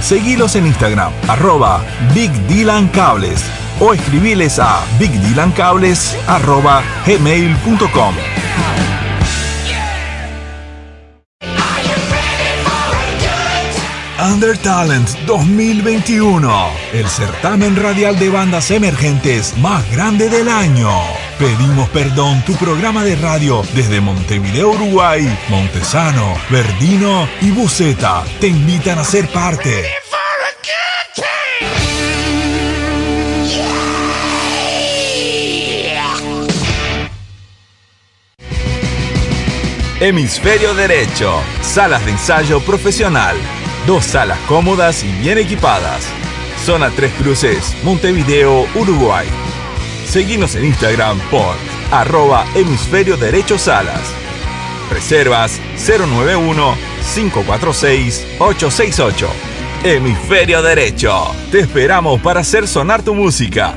Seguilos en Instagram, arroba Big Dylan Cables o escribiles a bigdylancables arroba gmail.com. Under Talent 2021, el certamen radial de bandas emergentes más grande del año. Pedimos perdón, tu programa de radio desde Montevideo, Uruguay, Montesano, Verdino y Buceta te invitan a ser parte. Hemisferio Derecho, salas de ensayo profesional, dos salas cómodas y bien equipadas. Zona Tres Cruces, Montevideo, Uruguay. Seguimos en Instagram por arroba hemisferio derecho salas. Reservas 091-546-868. Hemisferio Derecho. Te esperamos para hacer sonar tu música.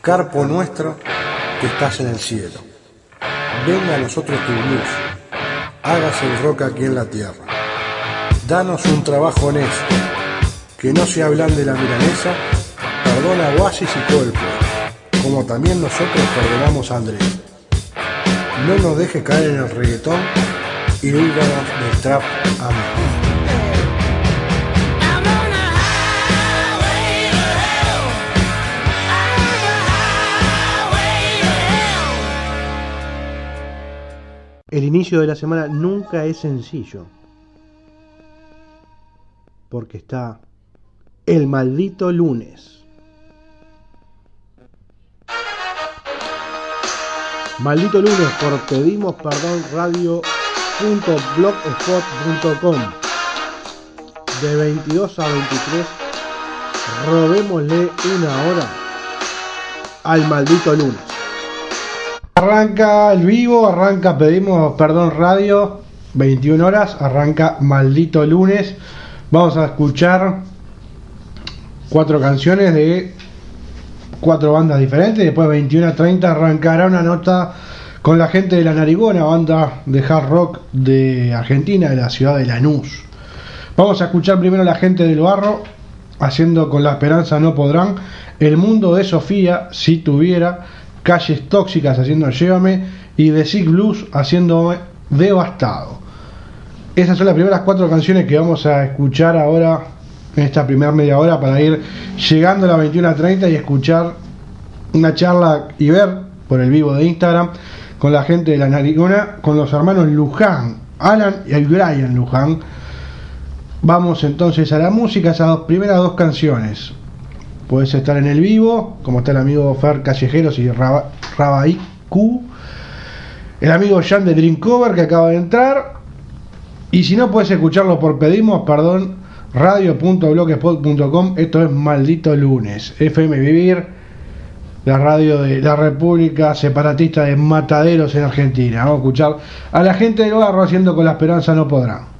Carpo nuestro que estás en el cielo. Venga a nosotros tu luz. Hágase el rock aquí en la tierra. Danos un trabajo honesto. Que no se hablan de la milanesa. Perdona a Oasis y pueblo. Como también nosotros perdonamos a Andrés. No nos deje caer en el reggaetón y díganos del trap a mí. El inicio de la semana nunca es sencillo. Porque está el maldito lunes. Maldito lunes por pedimos perdón radio.blogspot.com de 22 a 23 robémosle una hora al maldito lunes. Arranca el vivo, arranca pedimos perdón radio 21 horas, arranca maldito lunes. Vamos a escuchar cuatro canciones de cuatro bandas diferentes. Después 21 a 30 arrancará una nota con la gente de La Narigona, banda de hard rock de Argentina, de la ciudad de Lanús. Vamos a escuchar primero la gente del barro haciendo con la esperanza no podrán. El mundo de Sofía, si tuviera. Calles tóxicas haciendo Llévame. Y The Sick Blues haciendo Devastado. Esas son las primeras cuatro canciones que vamos a escuchar ahora en esta primera media hora para ir llegando a la 21.30 y escuchar una charla y ver por el vivo de Instagram con la gente de la Narigona, con los hermanos Luján, Alan y Brian Luján. Vamos entonces a la música, esas dos, primeras dos canciones. Puedes estar en el vivo, como está el amigo Fer Callejeros y Raba, Rabaiku, el amigo Jan de Dream Cover que acaba de entrar. Y si no puedes escucharlo por pedimos, perdón, radio.blogspot.com. Esto es maldito lunes. FM Vivir, la radio de la República Separatista de Mataderos en Argentina. Vamos a escuchar a la gente del barro haciendo con la esperanza no podrá.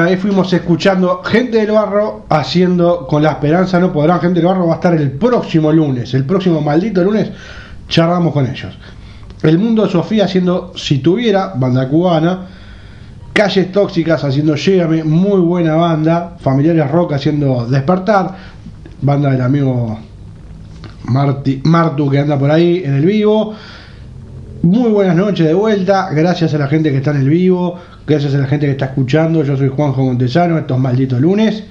Ahí fuimos escuchando Gente del Barro haciendo Con la Esperanza No Podrán. Gente del Barro va a estar el próximo lunes, el próximo maldito lunes, charlamos con ellos. El Mundo de Sofía haciendo Si Tuviera, banda cubana. Calles Tóxicas haciendo Llegame, muy buena banda. Familiares Rock haciendo Despertar, banda del amigo Marti, Martu que anda por ahí en el vivo. Muy buenas noches de vuelta, gracias a la gente que está en el vivo, gracias a la gente que está escuchando. Yo soy Juanjo Montesano, estos malditos lunes,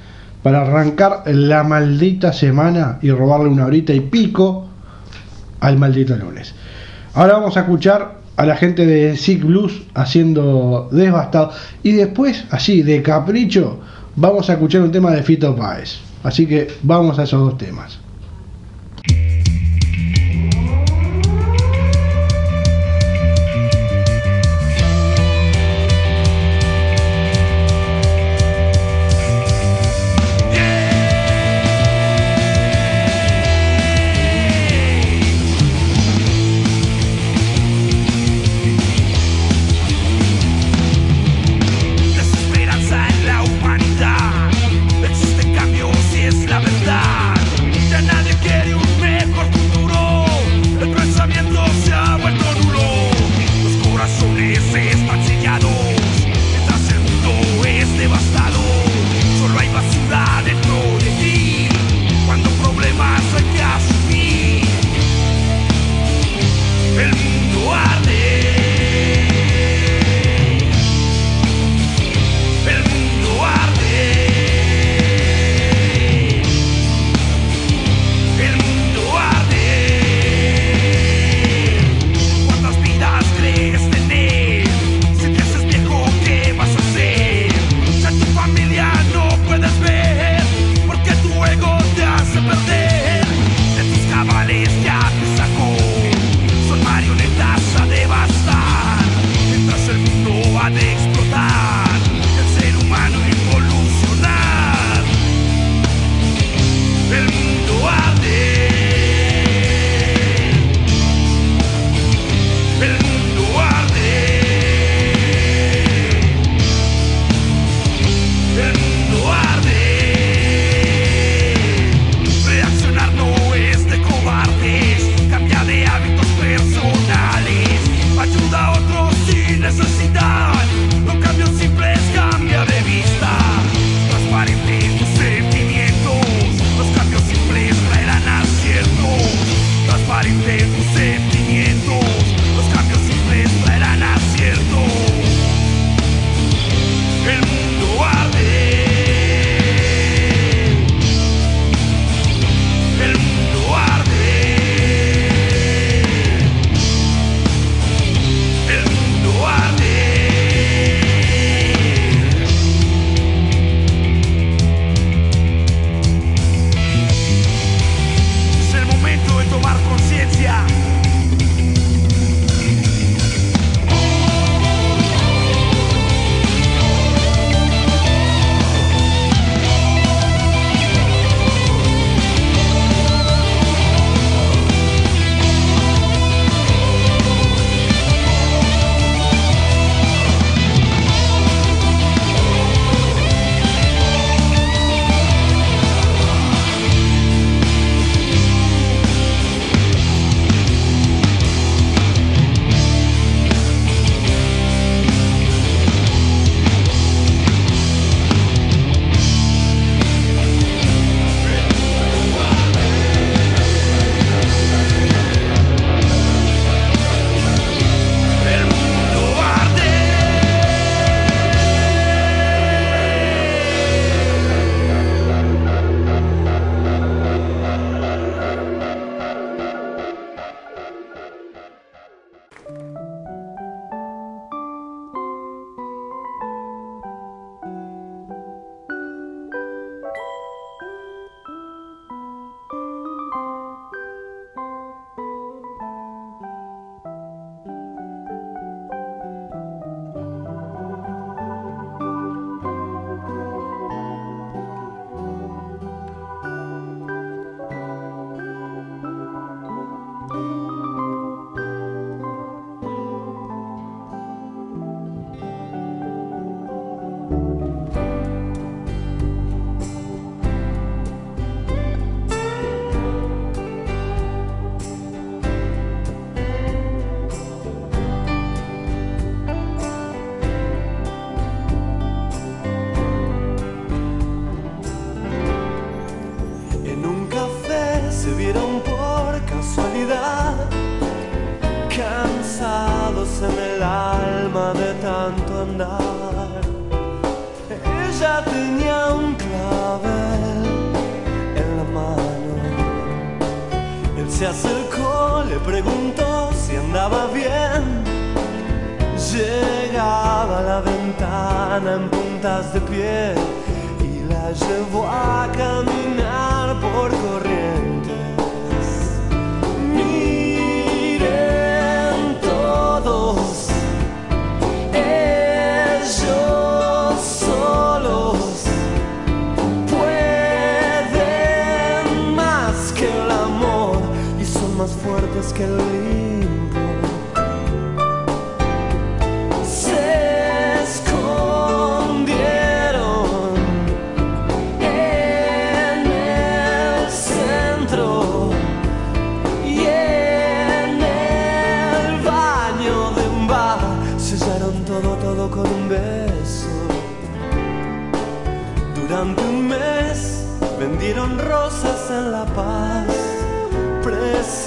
para arrancar la maldita semana y robarle una horita y pico al maldito lunes. Ahora vamos a escuchar a la gente de Sick Blues haciendo Devastado y después, así de capricho, vamos a escuchar un tema de Fito Páez. Así que vamos a esos dos temas.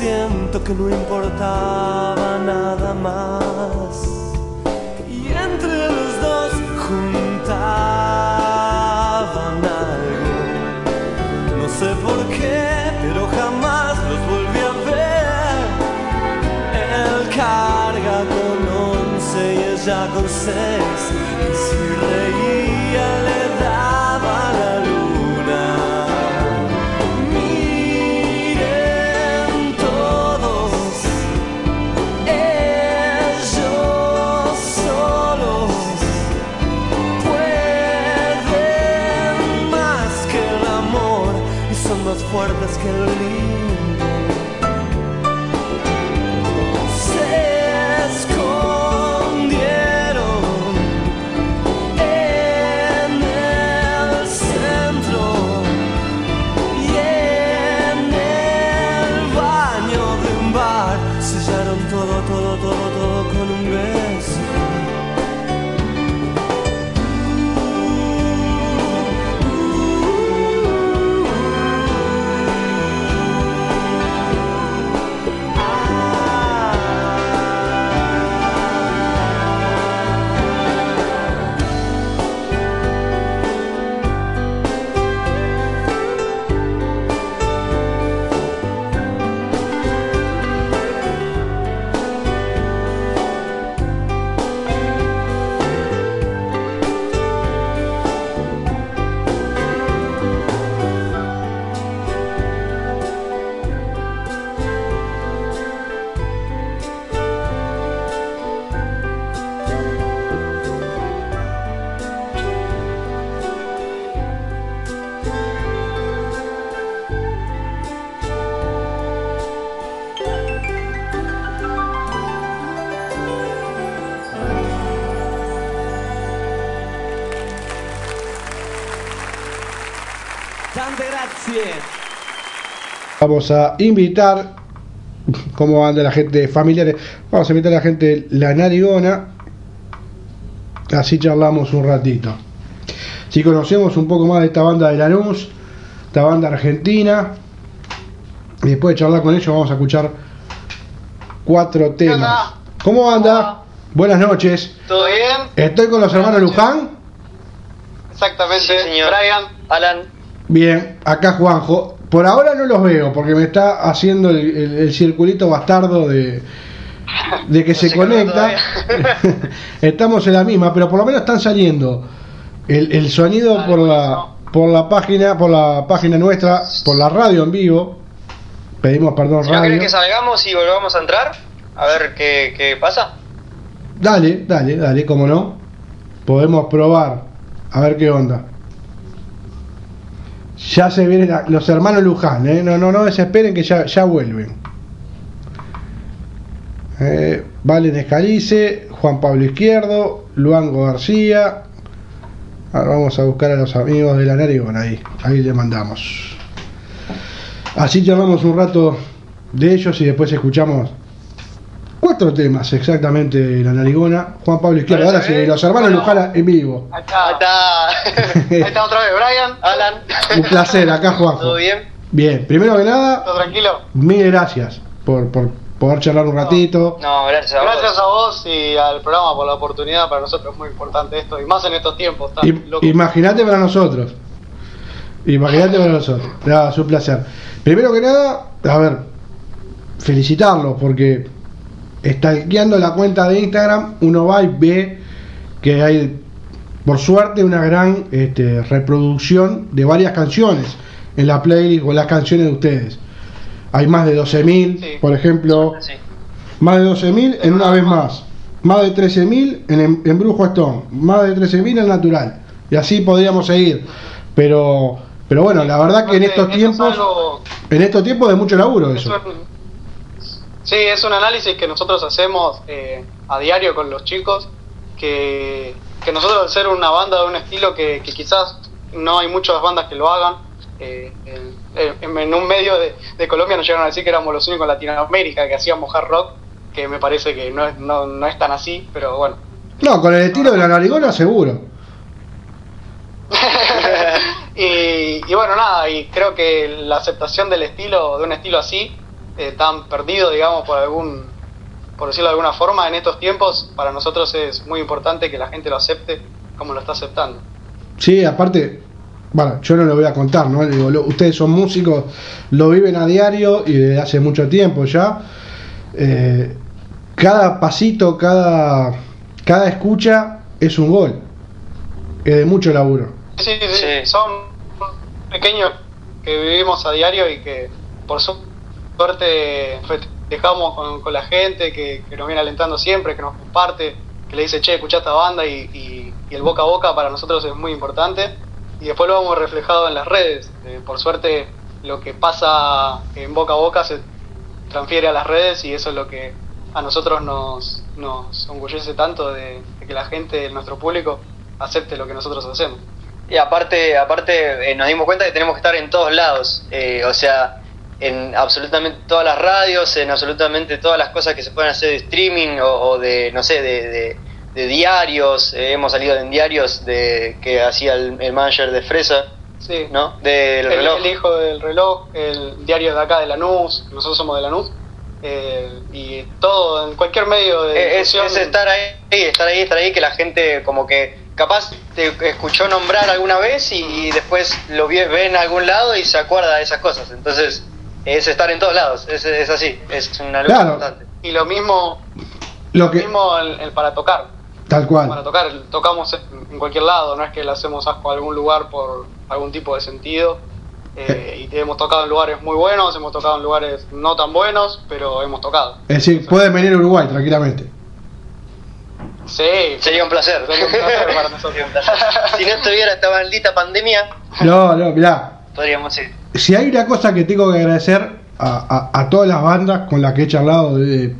Presiento que no importaba nada más. Y entre los dos juntaban algo. No sé por qué, pero jamás los volví a ver. Él carga con once y ella con seis. Vamos a invitar, como anda la gente familiares, vamos a invitar a la gente de La Narigona, así charlamos un ratito. Si conocemos un poco más de esta banda de Lanús, esta banda argentina, y después de charlar con ellos vamos a escuchar cuatro temas. ¿Cómo anda? Buenas noches. ¿Todo bien? Estoy con los hermanos Luján. Exactamente, Brian, Alan. Bien, acá Juanjo. Por ahora no los veo porque me está haciendo el, el- el circulito bastardo de, de que No se conecta. Estamos en la misma, pero por lo menos están saliendo el, el sonido por la por la página, por la página nuestra, por la radio en vivo. Pedimos perdón Si no radio. querés que salgamos y volvamos a entrar, a ver qué, qué pasa. Dale, dale, dale, como no. Podemos probar a ver qué onda. Ya se vienen la- los hermanos Luján, ¿eh? no, no, no desesperen que ya, ya vuelven. Eh, Valen Escalice, Juan Pablo Izquierdo, Luango García. Ahora vamos a buscar a los amigos de la Narigona ahí, ahí le mandamos. Así charlamos un rato de ellos y después escuchamos cuatro temas exactamente de la Narigona. Juan Pablo Izquierdo, ahora sí, los hermanos. Luján en vivo. Ahí está. Ahí está. Otra vez, Brian, Alan. Un placer, acá Juanjo. ¿Todo bien? Bien, primero que nada, ¿Todo tranquilo? mil gracias por, por poder charlar un ratito. No, gracias a Gracias vos. a vos y al programa por la oportunidad. Para nosotros es muy importante esto y más en estos tiempos. Imagínate para nosotros. Imagínate para nosotros. Nada, es un placer. Primero que nada, a ver, felicitarlos porque stalkeando la cuenta de Instagram, uno va y ve que hay, por suerte, una gran este, reproducción de varias canciones en la playlist o las canciones de ustedes. Hay más de 12.000, Sí. por ejemplo, Sí. más de 12.000 en una vez más. Más de 13.000 en, en, Brujo Stone. Más de 13.000 en Natural. Y así podríamos seguir. Pero, pero bueno, la verdad que en estos esto es tiempos, algo- en estos tiempos de mucho laburo es eso. sí, es un análisis que nosotros hacemos eh, a diario con los chicos. Que, que nosotros, al ser una banda de un estilo que, que quizás no hay muchas bandas que lo hagan, eh, en, un medio de, de Colombia nos llegaron a decir que éramos los únicos en Latinoamérica que hacíamos hard rock. Que me parece que no es, no, no es tan así, pero bueno. No, con el estilo de la narigona seguro. y, y bueno, nada, y creo que la aceptación del estilo, de un estilo así, eh, tan perdido, digamos, por algún, por decirlo de alguna forma, en estos tiempos, para nosotros es muy importante que la gente lo acepte como lo está aceptando. Sí, aparte, bueno, yo no lo voy a contar, ¿no? Digo, lo- ustedes son músicos, lo viven a diario y desde hace mucho tiempo ya. Eh, cada pasito, cada, cada escucha es un gol. Es de mucho laburo. Sí, sí, sí, son pequeños que vivimos a diario y que por su- suerte festejamos con, la gente que, nos viene alentando siempre, que nos comparte, que le dice, che, escuchá esta banda y, y- el boca a boca para nosotros es muy importante. Y después lo vemos reflejado en las redes. Eh, por suerte lo que pasa en boca a boca se transfiere a las redes y eso es lo que a nosotros nos, nos orgullece tanto de, de que la gente, nuestro público, acepte lo que nosotros hacemos. Y aparte, aparte eh, nos dimos cuenta que tenemos que estar en todos lados, eh, o sea, en absolutamente todas las radios, en absolutamente todas las cosas que se pueden hacer de streaming o, o de, no sé, de, de- de diarios, eh, hemos salido en diarios de que hacía el, el manager de Fresa, Sí. ¿no? Del el, reloj. el hijo del reloj, el diario de acá de Lanús, nosotros somos de Lanús, eh, y todo, en cualquier medio de Eh, Es, es estar ahí, estar ahí, estar ahí, que la gente como que capaz te escuchó nombrar alguna vez y, y después lo vi- ve en algún lado y se acuerda de esas cosas. Entonces es estar en todos lados, es, es así, es una lucha Claro. constante. Y lo mismo, Lo lo que, mismo el, el para tocar. tal Para cual. tocar, tocamos en, cualquier lado, no es que le hacemos asco a algún lugar por algún tipo de sentido. eh, y hemos tocado en lugares muy buenos, hemos tocado en lugares no tan buenos, pero hemos tocado. Es decir, pueden venir a Uruguay tranquilamente. Sí, Sería un placer. Sería un placer para nosotros. Si no estuviera esta maldita pandemia, No, no, mirá. podríamos ir. Si hay una cosa que tengo que agradecer a, a- a todas las bandas con las que he charlado desde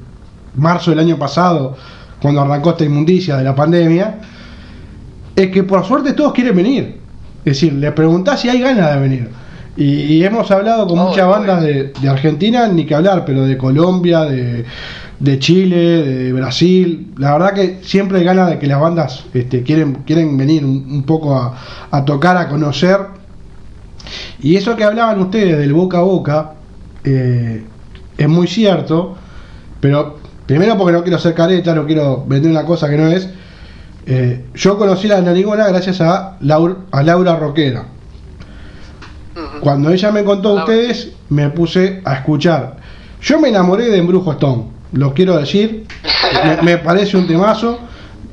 marzo del año pasado, cuando arrancó esta inmundicia de la pandemia, es que por suerte todos quieren venir. Es decir, le preguntás si hay ganas de venir. Y, y hemos hablado con muchas bandas obvio. de, de Argentina, ni que hablar, pero de Colombia, de, de Chile, de Brasil. La verdad que siempre hay ganas de que las bandas este, quieren, quieren venir un, un poco a, a tocar, a conocer. Y eso que hablaban ustedes del boca a boca eh, es muy cierto, pero primero porque no quiero ser careta, no quiero vender una cosa que no es. eh, yo conocí la narigona gracias a, Laura, a Laura Roquera. Cuando ella me contó a ustedes, me puse a escuchar. Yo me enamoré de Embrujo Stone. lo quiero decir, me, me parece un temazo,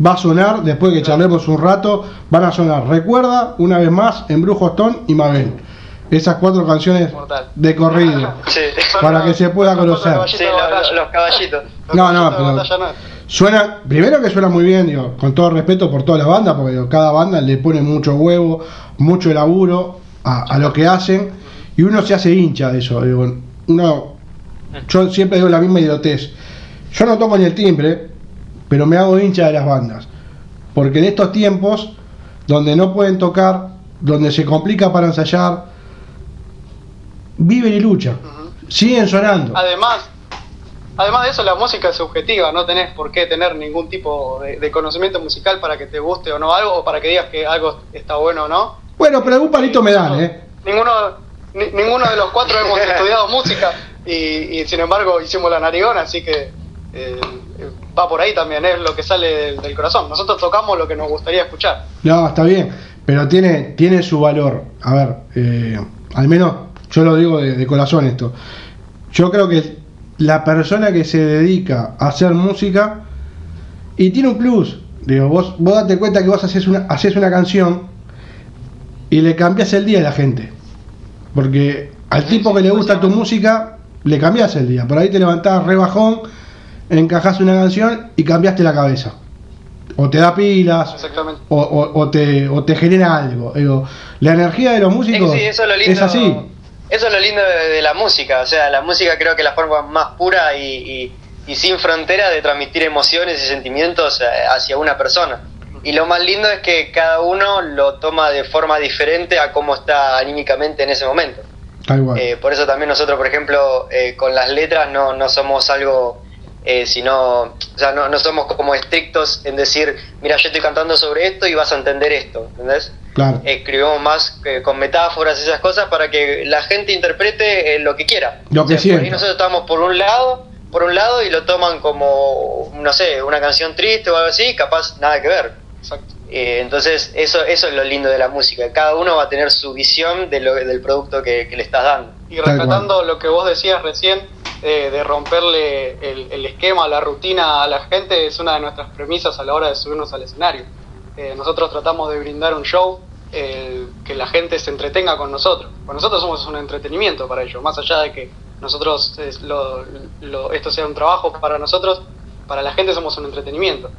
va a sonar, después que charlemos un rato, van a sonar, recuerda, una vez más, Embrujo Stone y Mabel, esas cuatro canciones Mortal. de corrido, Sí, para que se pueda conocer. sí, los caballitos. Los No, no, caballitos pero- no es. Suena, primero que suena muy bien, digo, con todo respeto por todas las bandas, porque digo, cada banda le pone mucho huevo, mucho laburo a, a lo que hacen, y uno se hace hincha de eso. Digo, uno, yo siempre digo la misma idiotez. Yo no toco ni el timbre, pero me hago hincha de las bandas. Porque en estos tiempos, donde no pueden tocar, donde se complica para ensayar, viven y luchan. Siguen sonando. Además, además de eso, la música es subjetiva, no tenés por qué tener ningún tipo de, de conocimiento musical para que te guste o no algo, o para que digas que algo está bueno o no. Bueno, pero algún palito me dan, ¿eh? Ninguno, ni- ninguno de los cuatro hemos estudiado música y, y sin embargo hicimos la narigona, así que eh, va por ahí también, es lo que sale del, del corazón. Nosotros tocamos lo que nos gustaría escuchar. No, está bien, pero tiene, tiene su valor. A ver, eh, al menos yo lo digo de, de corazón esto. Yo creo que la persona que se dedica a hacer música y tiene un plus, digo, vos, vos date cuenta que vos haces una, haces una canción y le cambias el día a la gente. Porque al tipo que le gusta tu música, le cambias el día. Por ahí te levantás re bajón, encajás una canción y cambiaste la cabeza. O te da pilas, Exactamente. o, o- o te, o te genera algo. Digo, la energía de los músicos sí, eso es lo lindo. es así. Eso es lo lindo de, de la música. O sea, la música creo que es la forma más pura y, y- y sin frontera de transmitir emociones y sentimientos eh, hacia una persona. Y lo más lindo es que cada uno lo toma de forma diferente a cómo está anímicamente en ese momento. Eh, por eso también nosotros, por ejemplo, eh, con las letras no, no somos algo, eh, sino, o sea, no, no somos como estrictos en decir, mira, yo estoy cantando sobre esto y vas a entender esto, ¿entendés? claro. Escribimos más eh, con metáforas y esas cosas para que la gente interprete eh, lo que quiera. Lo que por ahí sienta. nosotros estamos por un lado, por un lado y lo toman como, no sé, una canción triste o algo así, capaz nada que ver. Exacto. Eh, entonces, eso, eso es lo lindo de la música. Cada uno va a tener su visión de lo, del producto que, que le estás dando. Y rescatando lo que vos decías recién, eh, de romperle el, el esquema, la rutina a la gente, es una de nuestras premisas a la hora de subirnos al escenario. Eh, nosotros tratamos de brindar un show eh, que la gente se entretenga con nosotros. Pues nosotros somos un entretenimiento para ellos, más allá de que nosotros esto sea un trabajo para nosotros, para la gente somos un entretenimiento.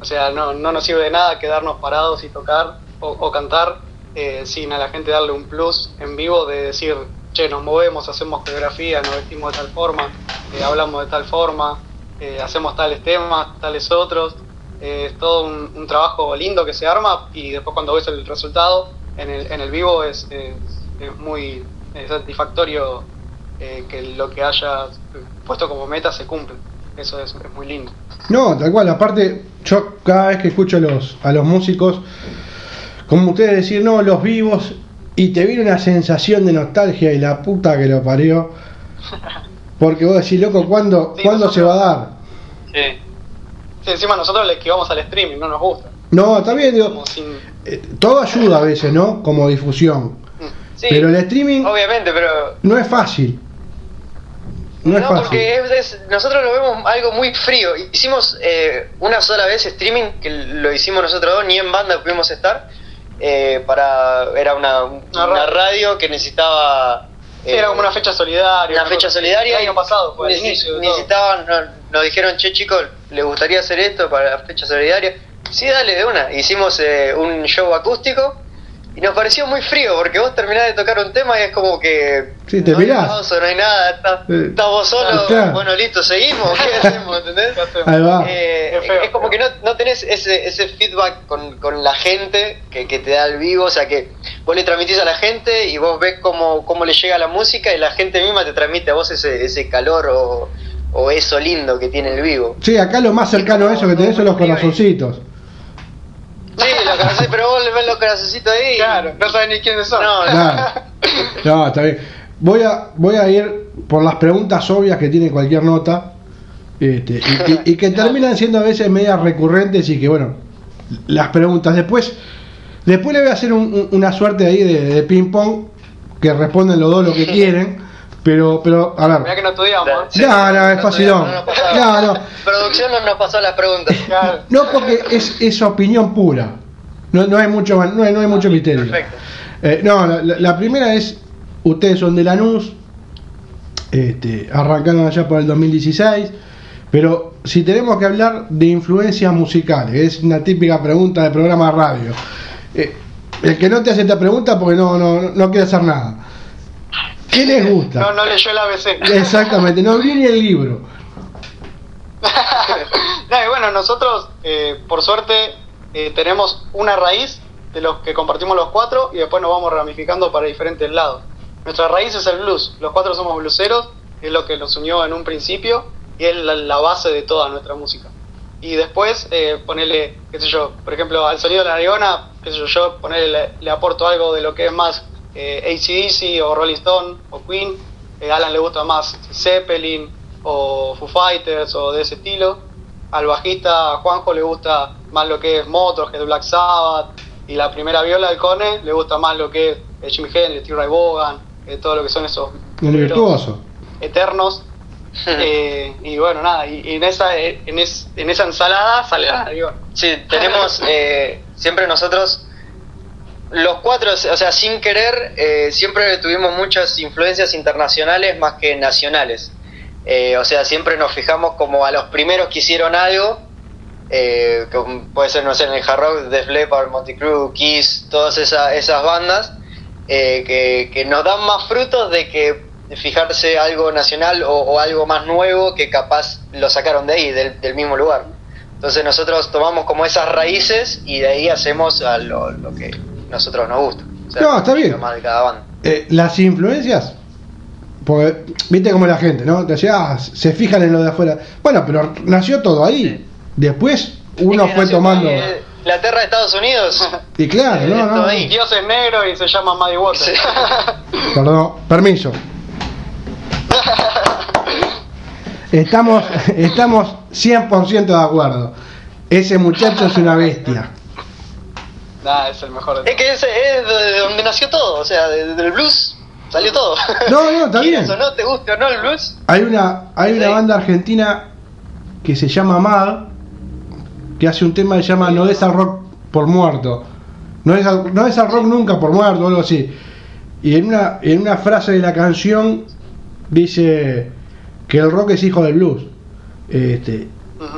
O sea, no, no nos sirve de nada quedarnos parados y tocar o, o cantar eh, sin a la gente darle un plus en vivo de decir, che, nos movemos, hacemos coreografía, nos vestimos de tal forma, eh, hablamos de tal forma, eh, hacemos tales temas, tales otros. Eh, es todo un, trabajo lindo que se arma y después cuando ves el resultado en el, en el vivo es, es- muy satisfactorio que lo que hayas puesto como meta se cumple. Eso es, es muy lindo. No, tal cual. Aparte, yo cada vez que escucho a los, a los músicos, como ustedes decir, no, los vivos, y te viene una sensación de nostalgia y la puta que lo parió. Porque vos decís, loco, ¿cuándo, Sí, ¿cuándo se va a dar? Sí. Sí, encima nosotros le esquivamos al streaming, no nos gusta. No, está bien, digo, sin- eh, todo ayuda a veces, ¿no? Como difusión. Sí, Pero el streaming obviamente, pero no es fácil. No es fácil. porque es- es- nosotros lo vemos algo muy frío. Hicimos eh, una sola vez streaming, que lo hicimos nosotros dos, ni en banda pudimos estar. Eh, para Era una, una radio. radio que necesitaba. Sí, eh, era como una fecha solidaria. una fecha solidaria. El año pasado fue el inicio todo. necesitaban, no- nos dijeron, che chicos, ¿le gustaría hacer esto para la fecha solidaria? Sí, dale, de una. Hicimos eh, un show acústico y nos pareció muy frío porque vos terminás de tocar un tema y es como que Sí, te no hay mirás. aplauso, no hay nada, está- Eh, estás vos solo, claro. bueno, listo, seguimos, ¿qué hacemos? ¿Entendés? Ahí va. Eh, Es feo, es como feo. que no, no tenés ese, ese feedback con, con la gente que, que te da el vivo, o sea que vos le transmitís a la gente y vos ves cómo, cómo le llega la música y la gente misma te transmite a vos ese, ese calor o, o eso lindo que tiene el vivo. Sí, acá lo más cercano a eso que tenés son los corazoncitos. Sí, los corazoncitos, pero vos le ves los corazoncitos ahí. Claro, no saben ni quiénes son. No, no. Claro. No, está bien. Voy a, voy a ir por las preguntas obvias que tiene cualquier nota. este, y, y- y que terminan siendo a veces medias recurrentes y que bueno, las preguntas. Después, después le voy a hacer un- un- una suerte ahí de, de ping pong, que responden los dos lo que quieren, Pero, pero, a Mirá ver. que no estudiamos. ¿eh? Sí, No, no, es no, facilón. no pasaba. No, no. Producción no nos pasó las preguntas. No, porque es, es opinión pura. No, no hay mucho, no hay, no hay mucho misterio. Perfecto. Eh, no, la, la- la primera es, ustedes son de Lanús, este, arrancaron allá por el 2016, pero si tenemos que hablar de influencias musicales, es una típica pregunta de programa de radio. Eh, el que no te hace esta pregunta porque no, no, no quiere hacer nada. ¿Qué les gusta? No, no leyó el ABC. Exactamente, no vi ni el libro. No, y bueno, nosotros, eh, por suerte, eh, tenemos una raíz de los que compartimos los cuatro y después nos vamos ramificando para diferentes lados. Nuestra raíz es el blues. Los cuatro somos blueseros, es lo que nos unió en un principio y es la, la base de toda nuestra música. Y después, eh, ponerle, qué sé yo, por ejemplo, al sonido de la narigona, qué sé yo, yo ponerle, le, le aporto algo de lo que es más eh, ACDC o Rolling Stone o Queen. Eh, a Alan le gusta más Zeppelin o Foo Fighters o de ese estilo. Al bajista Juanjo le gusta más lo que es Motorhead, Black Sabbath. Y la primera viola del Cone le gusta más lo que es eh, Jimi Hendrix, Steve Ray Vaughan, eh, todo lo que son esos El virtuoso. eternos. Eh, y bueno, nada, y, y en, esa, en, es- en esa ensalada sale narigona. Sí, tenemos eh, siempre nosotros, los cuatro, o sea, sin querer, eh, siempre tuvimos muchas influencias internacionales más que nacionales. Eh, o sea, siempre nos fijamos como a los primeros que hicieron algo, eh, como puede ser, no sé, en el hard rock, Def Leppard, Monty Crew, Kiss, todas esa- esas bandas, eh, que, que nos dan más frutos de que fijarse algo nacional o, algo más nuevo que capaz lo sacaron de ahí, del, del mismo lugar. Entonces nosotros tomamos como esas raíces y de ahí hacemos a lo que nosotros nos gusta. O sea, No, está bien. más de cada banda. Eh, las influencias, porque viste como la gente, ¿no? Te decía, ah, se fijan en lo de afuera. Bueno, pero nació todo ahí. Después uno Es que fue tomando. eh, La tierra de Estados Unidos. Y claro, eh, no, todo no. ahí. Dios es negro y se llama Muddy Water. Sí. Perdón, permiso. Estamos, estamos 100% de acuerdo. Ese muchacho es una bestia. Nah, es el mejor de Es que ese es de donde nació todo, o sea, de- del blues salió todo. No, no, está bien. o no, te guste o no el blues. Hay una, hay una banda argentina que se llama Mad, que hace un tema que se llama No des al rock por muerto. No des al, no des al rock nunca por muerto, o algo así. Y en una, en una frase de la canción dice que el rock es hijo del blues. Este.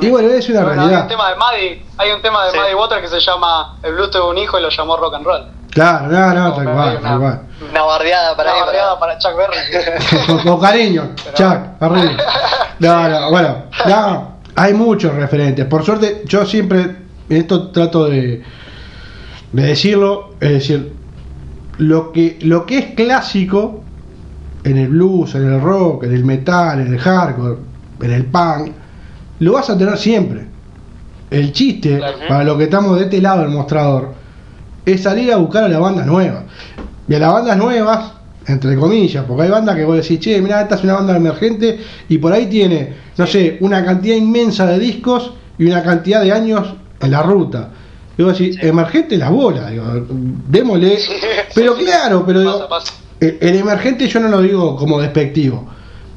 Y bueno, es una Bueno, hay un realidad. tema de Muddy, hay un tema de Sí. Muddy Water que se llama El Blues tuvo un hijo y lo llamó rock and roll. Claro, no, no, tal cual, una- tal cual. Una bardeada para Una bardeada para Chuck Berry. con, con cariño, Chuck, arriba. No, no, bueno, no, hay muchos referentes. Por suerte, yo siempre, esto trato de, de decirlo, es decir, lo que, lo que es clásico en el blues, en el rock, en el metal, en el hardcore, en el punk, lo vas a tener siempre. El chiste, Claro. para lo que estamos de este lado del mostrador, es salir a buscar a las bandas nuevas. Y a las bandas nuevas, entre comillas, porque hay bandas que vos decís, che, mira, esta es una banda emergente y por ahí tiene, no sé, una cantidad inmensa de discos y una cantidad de años en la ruta. Y vos decís, emergente las bolas, digo, démosle. Pero claro, pero digo, Pasa, pasa. el, el emergente yo no lo digo como despectivo,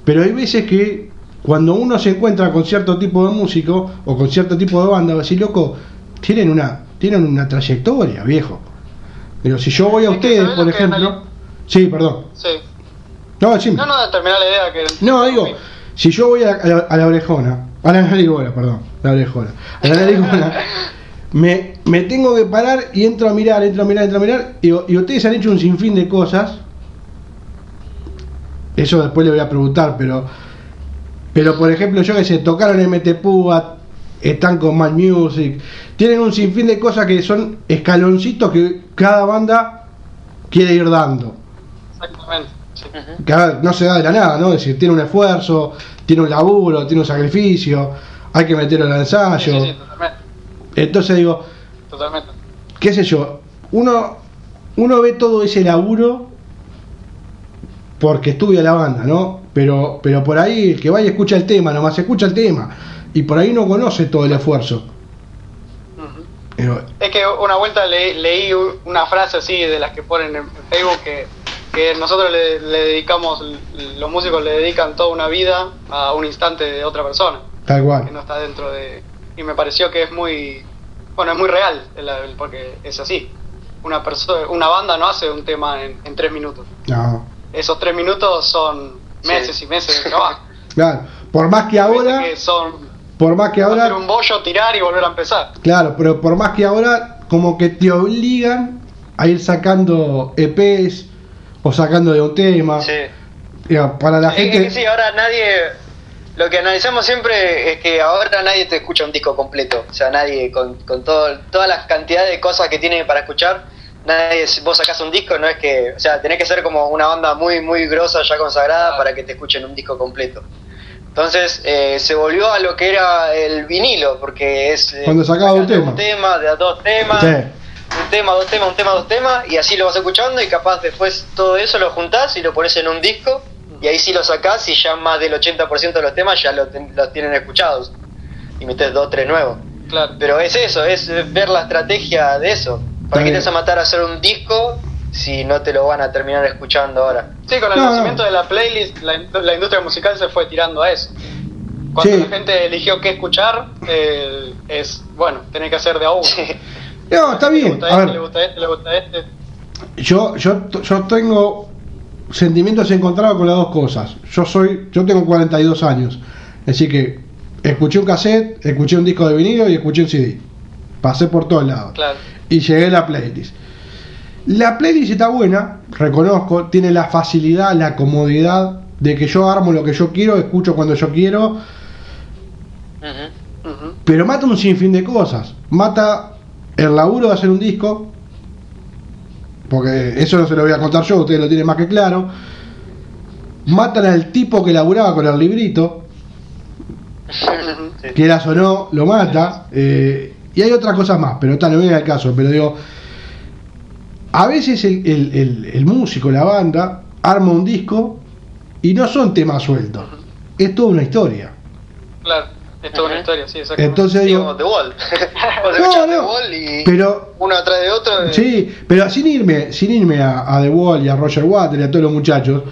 pero hay veces que cuando uno se encuentra con cierto tipo de músico o con cierto tipo de banda, va a decir, loco, tienen una, tienen una trayectoria, viejo. Pero si yo voy a ustedes, ¿sabés por ejemplo. Sí, perdón. Sí. No, decime. No, no, terminar la idea que. No, digo, si yo voy a, a la, a la orejona, a la narigona, perdón, la orejona, a la narigona, me, me tengo que parar y entro a mirar, entro a mirar, entro a mirar, y, y ustedes han hecho un sinfín de cosas. Eso después le voy a preguntar, pero, pero por ejemplo, yo que sé, tocaron MT Púa, están con Mad Music, tienen un sinfín de cosas que son escaloncitos que cada banda quiere ir dando Exactamente. Sí. que a ver, no se da de la nada, ¿no? Es decir, tiene un esfuerzo, tiene un laburo, tiene un sacrificio, hay que meterlo al ensayo. sí, sí, totalmente. Entonces digo, Totalmente. qué sé yo, uno, uno ve todo ese laburo porque estudia la banda, ¿no? Pero, pero por ahí el que vaya escucha el tema, nomás escucha el tema, y por ahí no conoce todo el esfuerzo. Es que una vuelta leí, leí una frase así de las que ponen en Facebook que que nosotros le, le dedicamos, los músicos le dedican toda una vida a un instante de otra persona, Tal que cual. no está dentro de... Y me pareció que es muy, bueno, es muy real, porque es así. Una, persona una banda no hace un tema en, en tres minutos. No. Esos tres minutos son meses y meses de trabajo. Claro. Por más que ahora, Que son por más que hacer ahora, un bollo, tirar y volver a empezar. claro, pero por más que ahora, como que te obligan a ir sacando EPs o sacando de un tema. Sí. Para la Es gente. que sí, ahora nadie. Lo que analizamos siempre es que ahora nadie te escucha un disco completo. O sea, nadie, con, con todo, todas las cantidades de cosas que tiene para escuchar, nadie, vos sacás un disco, no es que. O sea, tenés que ser como una banda muy, muy grosa, ya consagrada, para que te escuchen un disco completo. Entonces eh, se volvió a lo que era el vinilo, porque es. eh, Cuando sacaba un tema. Un tema, de dos temas. Sí. Un tema, dos temas, un tema, dos temas, y así lo vas escuchando y capaz después todo eso lo juntás y lo pones en un disco y ahí sí lo sacás y ya más del 80% de los temas ya lo ten- los tienen escuchados y metes dos, tres nuevos. Claro. Pero es eso, es ver la estrategia de eso. ¿Para qué te vas a matar a hacer un disco si no te lo van a terminar escuchando ahora? Sí, con el No, nacimiento no. de la playlist, la, la industria musical se fue tirando a eso. Cuando Sí. la gente eligió qué escuchar, eh, es, bueno, tenés que hacer de a uno. No, está Le bien. gusta A este, ver, le gusta este, le gusta este. yo, yo, yo tengo sentimientos encontrados con las dos cosas. Yo soy, yo tengo 42 años, así que escuché un cassette, escuché un disco de vinilo y escuché un CD. Pasé por todos lados. Claro. Y llegué a la playlist. La playlist está buena, reconozco, tiene la facilidad, la comodidad de que yo armo lo que yo quiero, escucho cuando yo quiero, pero mata un sinfín de cosas. Mata el laburo de hacer un disco, porque eso no se lo voy a contar yo, ustedes lo tienen más que claro. Matan al tipo que laburaba con el librito, quieras o no, lo mata. eh, y hay otras cosas más, pero tal, no viene al caso. Pero digo, a veces el, el- el- el músico, la banda, arma un disco y no son temas sueltos. Es toda una historia. Claro, es toda una historia, sí, exacto. Entonces digo, como The Wall. No, The Wall y pero uno atrás de otro. eh, Sí, pero sin irme, sin irme a, a The Wall y a Roger Water y a todos los muchachos,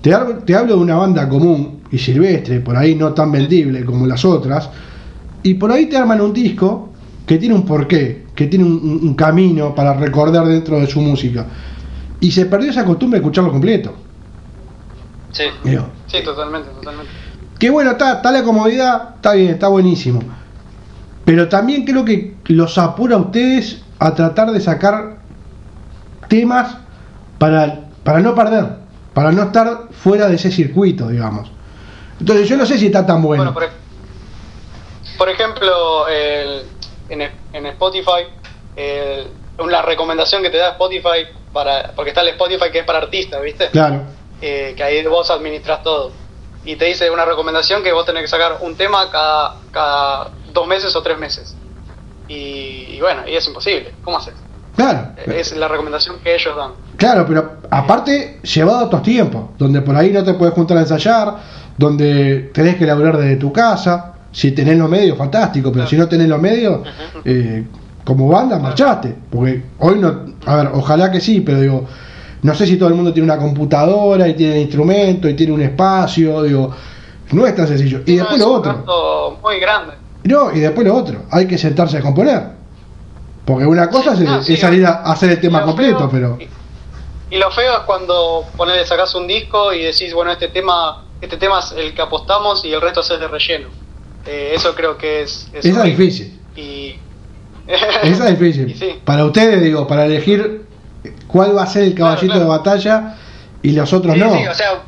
te, hablo- te hablo de una banda común y silvestre, por ahí no tan vendible como las otras, y por ahí te arman un disco que tiene un porqué, que tiene un, camino para recordar dentro de su música. Y se perdió esa costumbre de escucharlo completo. Sí. Sí, totalmente, totalmente. que bueno, está, está la comodidad, está bien, está buenísimo. Pero también creo que los apura a ustedes a tratar de sacar temas para, para no perder, para no estar fuera de ese circuito, digamos. Entonces yo no sé si está tan bueno. Bueno, por, por ejemplo, el- en, en Spotify, el- una recomendación que te da Spotify, para porque está el Spotify que es para artistas, ¿viste? Claro, Eh, que ahí vos administras todo. Y te dice una recomendación que vos tenés que sacar un tema cada, cada dos meses o tres meses. Y, y bueno, y es imposible. ¿Cómo haces? claro. Es la recomendación que ellos dan. Claro, pero aparte llevado a otros tiempos, donde por ahí no te puedes juntar a ensayar, donde tenés que laburar desde tu casa, si tenés los medios, fantástico, pero si no tenés los medios, eh, como banda, marchaste. Porque hoy no, a ver, ojalá que sí, pero digo, no sé si todo el mundo tiene una computadora y tiene instrumento y tiene un espacio, digo, no es tan sencillo. Y No, después es lo un otro. muy grande. No, y después lo otro, hay que sentarse a componer. Porque una cosa es, No, sí, es salir a hacer el tema completo, feo- pero... Y lo feo es cuando ponele, sacás un disco y decís, bueno, este tema, este tema es el que apostamos y el resto es de relleno. Eh, eso creo que es, es Esa es horrible. difícil. Y... Esa es difícil. Sí. Para ustedes, digo, para elegir cuál va a ser el caballito Claro, claro. de batalla y los otros Sí, no. sí, o sea,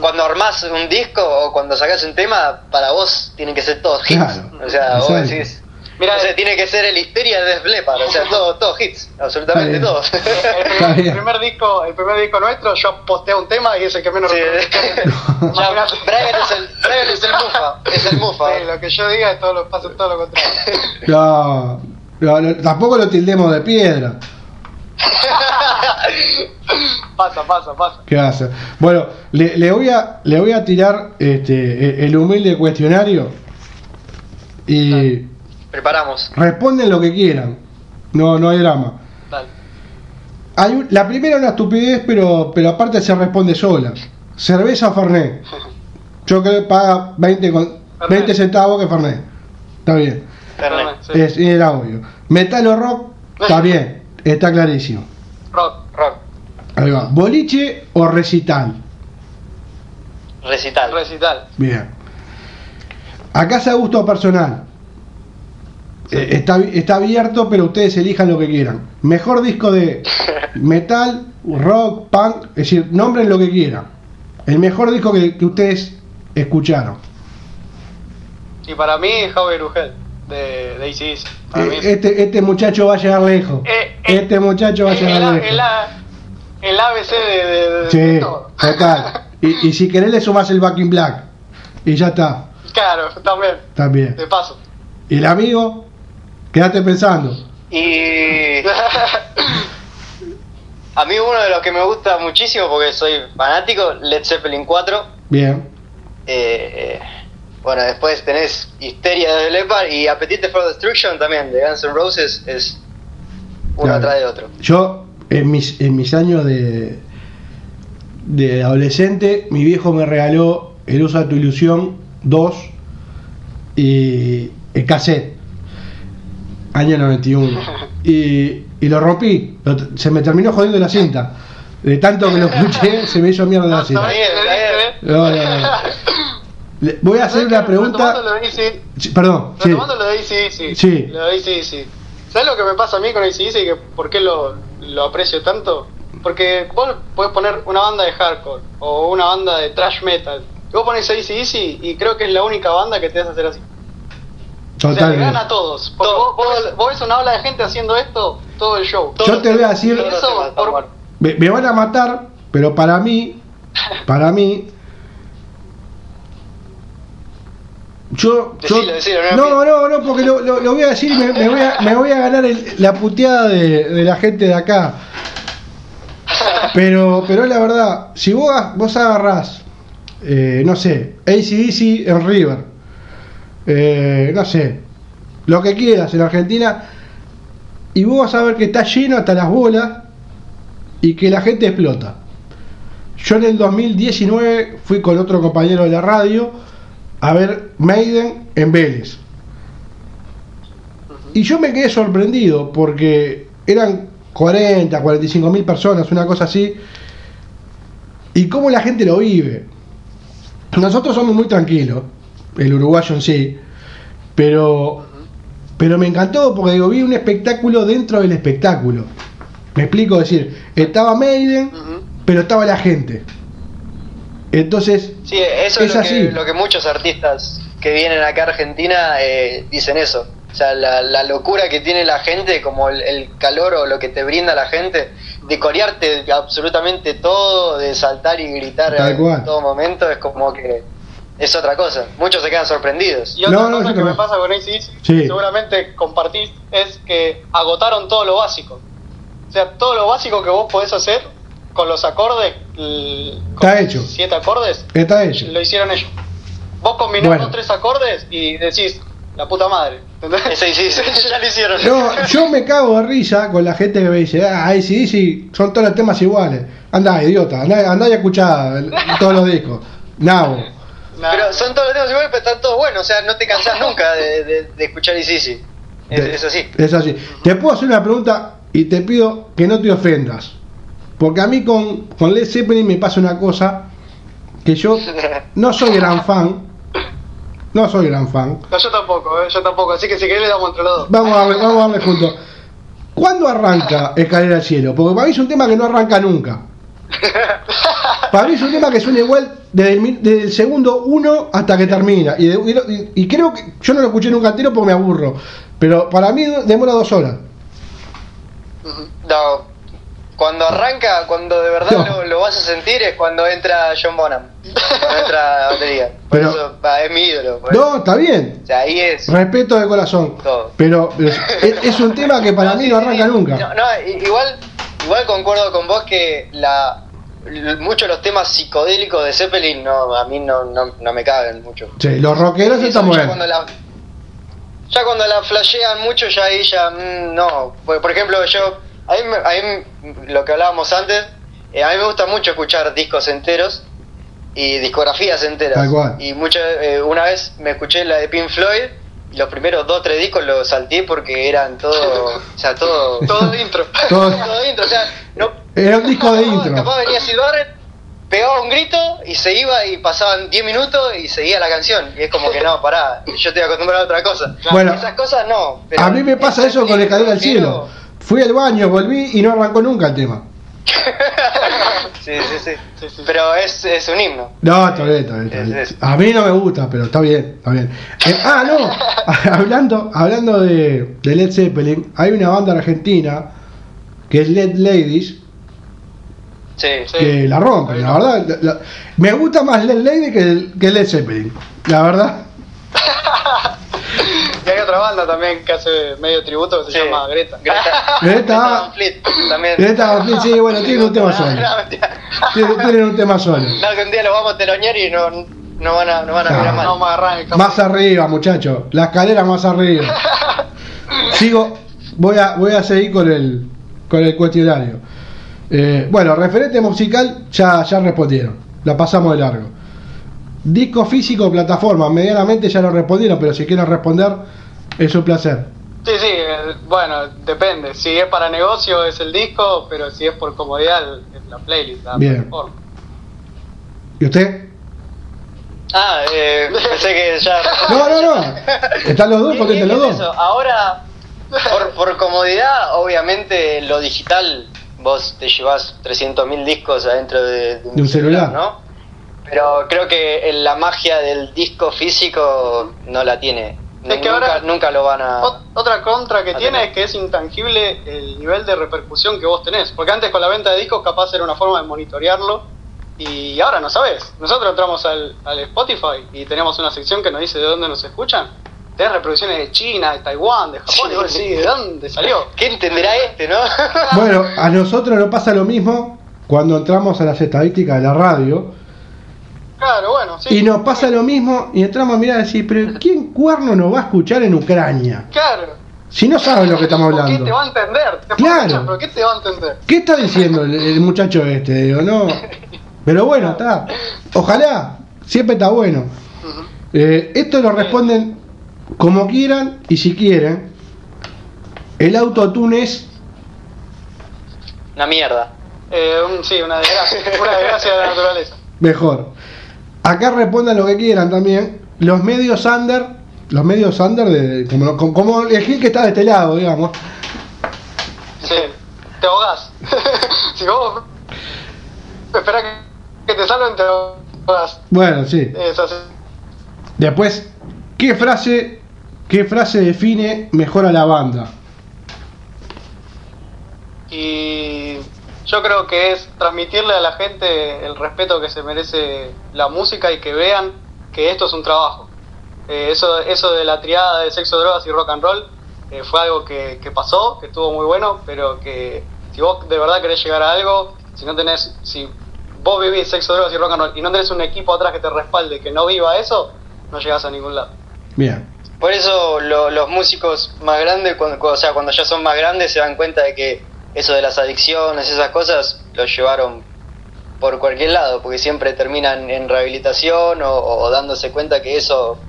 cuando armás un disco o cuando sacás un tema, para vos tienen que ser todos hits. Claro, o sea, vos decís. Mira, o sea, tiene que ser el Histeria de Def Leppard, o sea, todo- todos hits, absolutamente todos. el, primer, bien. el primer disco, el primer disco nuestro, yo posteo un tema y es el que menos Sí. Imagínate. Brian es el, Brian es el mufa, es el mufa. Sí, lo que yo diga es todo lo, pasa todo lo contrario. No, no, no, tampoco lo tildemos de piedra. pasa, pasa, pasa. ¿Qué hacer? Bueno, le, le voy a le voy a tirar este el humilde cuestionario y Preparamos. responden lo que quieran. No, no hay drama. Dale. Hay un- la primera es una estupidez, pero, pero aparte se responde sola. Cerveza o Fernet. Yo creo que paga 20, con, 20 centavos que Fernet. Está bien. Fernet. Sí. Es, era obvio. Metal o rock, está bien. Está clarísimo. Rock. Rock. Ahí va. Boliche o recital. Recital. Recital. Bien. Acá se gusto personal. Eh, está, está abierto, pero ustedes elijan lo que quieran. Mejor disco de metal, rock, punk, es decir, nombren lo que quieran. El mejor disco que, que ustedes escucharon. Y para mí, to Hell, de, de Eh, es- este, este muchacho va a llegar lejos. Eh, eh, Este muchacho va a el, llegar el, lejos. el ABC de, de- de- de Sí, todo. total. Y, y si querés le sumás el Back in Black. Y ya está, Claro, también. también. De paso. Y el amigo, quédate pensando. Y a mí uno de los que me gusta muchísimo porque soy fanático, Led Zeppelin 4. Bien. Eh, bueno, después tenés Histeria de Leppard y Appetite for Destruction también de Guns N' Roses es uno Claro. atrás de otro. Yo, en mis, en mis años de, de adolescente, mi viejo me regaló El uso de tu ilusión 2 y el cassette, año 91. Y, y lo rompí, Lo- se me terminó jodiendo la cinta. De tanto que lo escuché, se me hizo mierda la No, está cinta. bien, está bien. No, no, no. Le- Voy a hacer una pregunta. Retomando lo de Sí, Perdón, sí. retomando lo de AC/DC. Sí. Lo de AC/DC. ¿Sabes lo que me pasa a mí con AC/DC y que por qué lo, lo aprecio tanto? Porque vos podés poner una banda de hardcore o una banda de thrash metal. Y vos pones AC/DC y creo que es la única banda que te hace hacer así. O sea, le Totalmente. gana a todos. Porque Todo- vos, vos ves- vos ves una ola de gente haciendo esto todo el show. Yo te voy a decir, Eso, por- me, me van a matar, pero para mí, para mí, yo, yo- Decilo, decilo, no no, no, no, porque lo, lo- lo voy a decir, me, me voy, a, me voy a ganar el- la puteada de, de la gente de acá. Pero, pero la verdad, si vos, vos agarrás, eh, no sé, ACDC en River, eh, no sé, lo que quieras en Argentina, y vos vas a ver que está lleno hasta las bolas y que la gente explota. Yo en el 2019 fui con otro compañero de la radio a ver Maiden en Vélez. Y yo me quedé sorprendido porque eran 40, 45 mil personas, una cosa así. Y cómo la gente lo vive. Nosotros somos muy tranquilos, el uruguayo en sí, pero, pero me encantó porque digo, vi un espectáculo dentro del espectáculo. Me explico, es decir, estaba Maiden, pero estaba la gente. Entonces, Sí, eso Es es, lo, así. que, lo que muchos artistas que vienen acá a Argentina eh, dicen eso. O sea, la, la locura que tiene la gente, como el, el calor o lo que te brinda la gente, de corearte absolutamente todo, de saltar y gritar en todo momento, es como que es otra cosa. Muchos se quedan sorprendidos. Y otra No, no, cosa que me pasa con AC/DC, Sí. seguramente compartís, es que agotaron todo lo básico. O sea, todo lo básico que vos podés hacer con los acordes, l- con Está hecho. siete acordes, está hecho. lo hicieron ellos. Vos combinás Bueno. dos, tres acordes y decís, la puta madre. ¿entendés? Sí, sí, sí, ya lo hicieron. No, yo me cago de risa con la gente que me dice, ah, ahí sí, sí, son todos los temas iguales. Anda, idiota, anda, anda y escuchá todos los discos. Nabo. Nah. Pero son todos los temas iguales, pero están todos buenos. O sea, no te cansás nunca de, de, de escuchar Easy. Es, es así. Es así. Te puedo hacer una pregunta y te pido que no te ofendas. Porque a mí con, con Led Zeppelin me pasa una cosa que yo no soy gran fan. No soy gran fan. No, yo tampoco, eh, yo tampoco. Así que si querés le damos entre los dos. Vamos a darle, vamos a darle juntos. ¿Cuándo arranca Escalera al Cielo? Porque para mí es un tema que no arranca nunca. Para mí es un tema que suena igual desde el, desde el segundo uno hasta que termina. Y, de- y creo que yo no lo escuché nunca entero porque me aburro. Pero para mí demora dos horas. No, cuando arranca, cuando de verdad No. lo, lo vas a sentir es cuando entra John Bonham. Cuando entra la batería. Por Pero- eso es mi ídolo. No, está bien. eso. O sea, ahí es. Respeto de corazón. Todo. Pero es, un tema que para No, mí sí, no arranca sí. nunca. No, no, i- igual, igual concuerdo con vos que la muchos de los temas psicodélicos de Zeppelin no, a mí no, no, no me caben mucho. Sí, los rockeros están la ya cuando la flashean mucho ya ahí ya mm, no por, por ejemplo yo A mí, a mí, lo que hablábamos antes, eh, a mí me gusta mucho escuchar discos enteros y discografías enteras. Y mucho, eh, una vez me escuché la de Pink Floyd y los primeros dos tres discos los salté porque eran todo, o sea, todo, Todo intro. Todo- todo intro, o sea, no, Era un disco de intro. Capaz venía Sid Barrett, pegaba un grito y se iba y pasaban 10 minutos y seguía la canción. Y es como que no, pará, yo estoy acostumbrado a otra cosa. Bueno, esas cosas no. pero A mí me pasa el eso con setting Escalera al Cielo. Fui al baño, volví y no arrancó nunca el tema. Sí, sí, sí. Pero es, es un himno. No, está bien, está bien, está bien. A mí no me gusta, pero está bien, está bien. Eh, ah, no, hablando, hablando de, de Led Zeppelin, hay una banda argentina que es Led Ladies Sí. Sí. que la rompen, la verdad. la- la- me gusta más Led Lady que, que Led Zeppelin, la verdad. Y hay otra banda también que hace medio tributo que se Sí. llama Greta. Greta. Greta. También. Greta, sí, bueno, tiene un tema solo. Tienen, tienen un tema solo. No, que un día lo vamos a telonear y no, no van a, no van a mirar mal. No el campo. Más arriba, muchachos. La escalera más arriba. Sigo, voy a, voy a seguir con el, con el cuestionario. Eh, bueno, referente musical, ya, ya respondieron. La pasamos de largo. Disco físico, plataforma, medianamente ya lo respondieron, pero si quieren responder, es un placer. Sí, sí, eh, bueno, depende. Si es para negocio es el disco, pero si es por comodidad es la playlist. La Bien. plataforma. ¿Y usted? Ah, eh, pensé que ya. No, no, no. Están los dos, ¿Qué- contesten qué los dos. eso? Ahora, por, por comodidad, obviamente lo digital, vos te llevas 300.000 discos adentro de, De un celular. ¿no? Pero creo que la magia del disco físico no la tiene. Es que nunca, ahora- nunca lo van a. Ot- Otra contra que tiene tener. es que es intangible el nivel de repercusión que vos tenés. Porque antes con la venta de discos capaz era una forma de monitorearlo y ahora no sabes. Nosotros entramos al, al Spotify y tenemos una sección que nos dice de dónde nos escuchan. Tenés reproducciones de China, de Taiwán, de Japón, Sí, y vos sí. decís, ¿de dónde salió? ¿Qué entenderá este, no? Bueno, a nosotros nos pasa lo mismo cuando entramos a las estadísticas de la radio. Claro, bueno, sí. Y nos pasa lo mismo y entramos a mirar y decir, pero ¿quién cuerno nos va a escuchar en Ucrania? Claro. Si no saben lo que estamos ¿Por qué te va a hablando. entender? Te Claro. escucha, ¿Pero qué te va a entender? ¿Qué está diciendo el, el muchacho este? Digo, no. Pero bueno, está. Ojalá, siempre está bueno. Eh, esto lo responden como quieran y si quieren. El autotune es Una mierda. Eh, un- sí, una desgracia. Una desgracia de la naturaleza. mejor. Acá respondan lo que quieran también. Los medios under, los medios under de, como, como, el Gil que está de este lado, digamos. Sí, te ahogás. si vos esperás que, que te salven, te ahogás. Bueno, sí. Es así. Después, ¿qué frase, qué frase define mejor a la banda? Y yo creo que es transmitirle a la gente el respeto que se merece la música y que vean que esto es un trabajo. Eh, eso, eso de la triada de sexo, drogas y rock and roll eh, fue algo que, que pasó, que estuvo muy bueno, pero que si vos de verdad querés llegar a algo, si no tenés, si vos vivís sexo, drogas y rock and roll y no tenés un equipo atrás que te respalde que no viva eso, no llegás a ningún lado. Bien. Por eso lo- los músicos más grandes, cuando, o sea, cuando ya son más grandes, se dan cuenta de que eso de las adicciones, esas cosas, lo llevaron por cualquier lado, porque siempre terminan en rehabilitación o, dándose cuenta que eso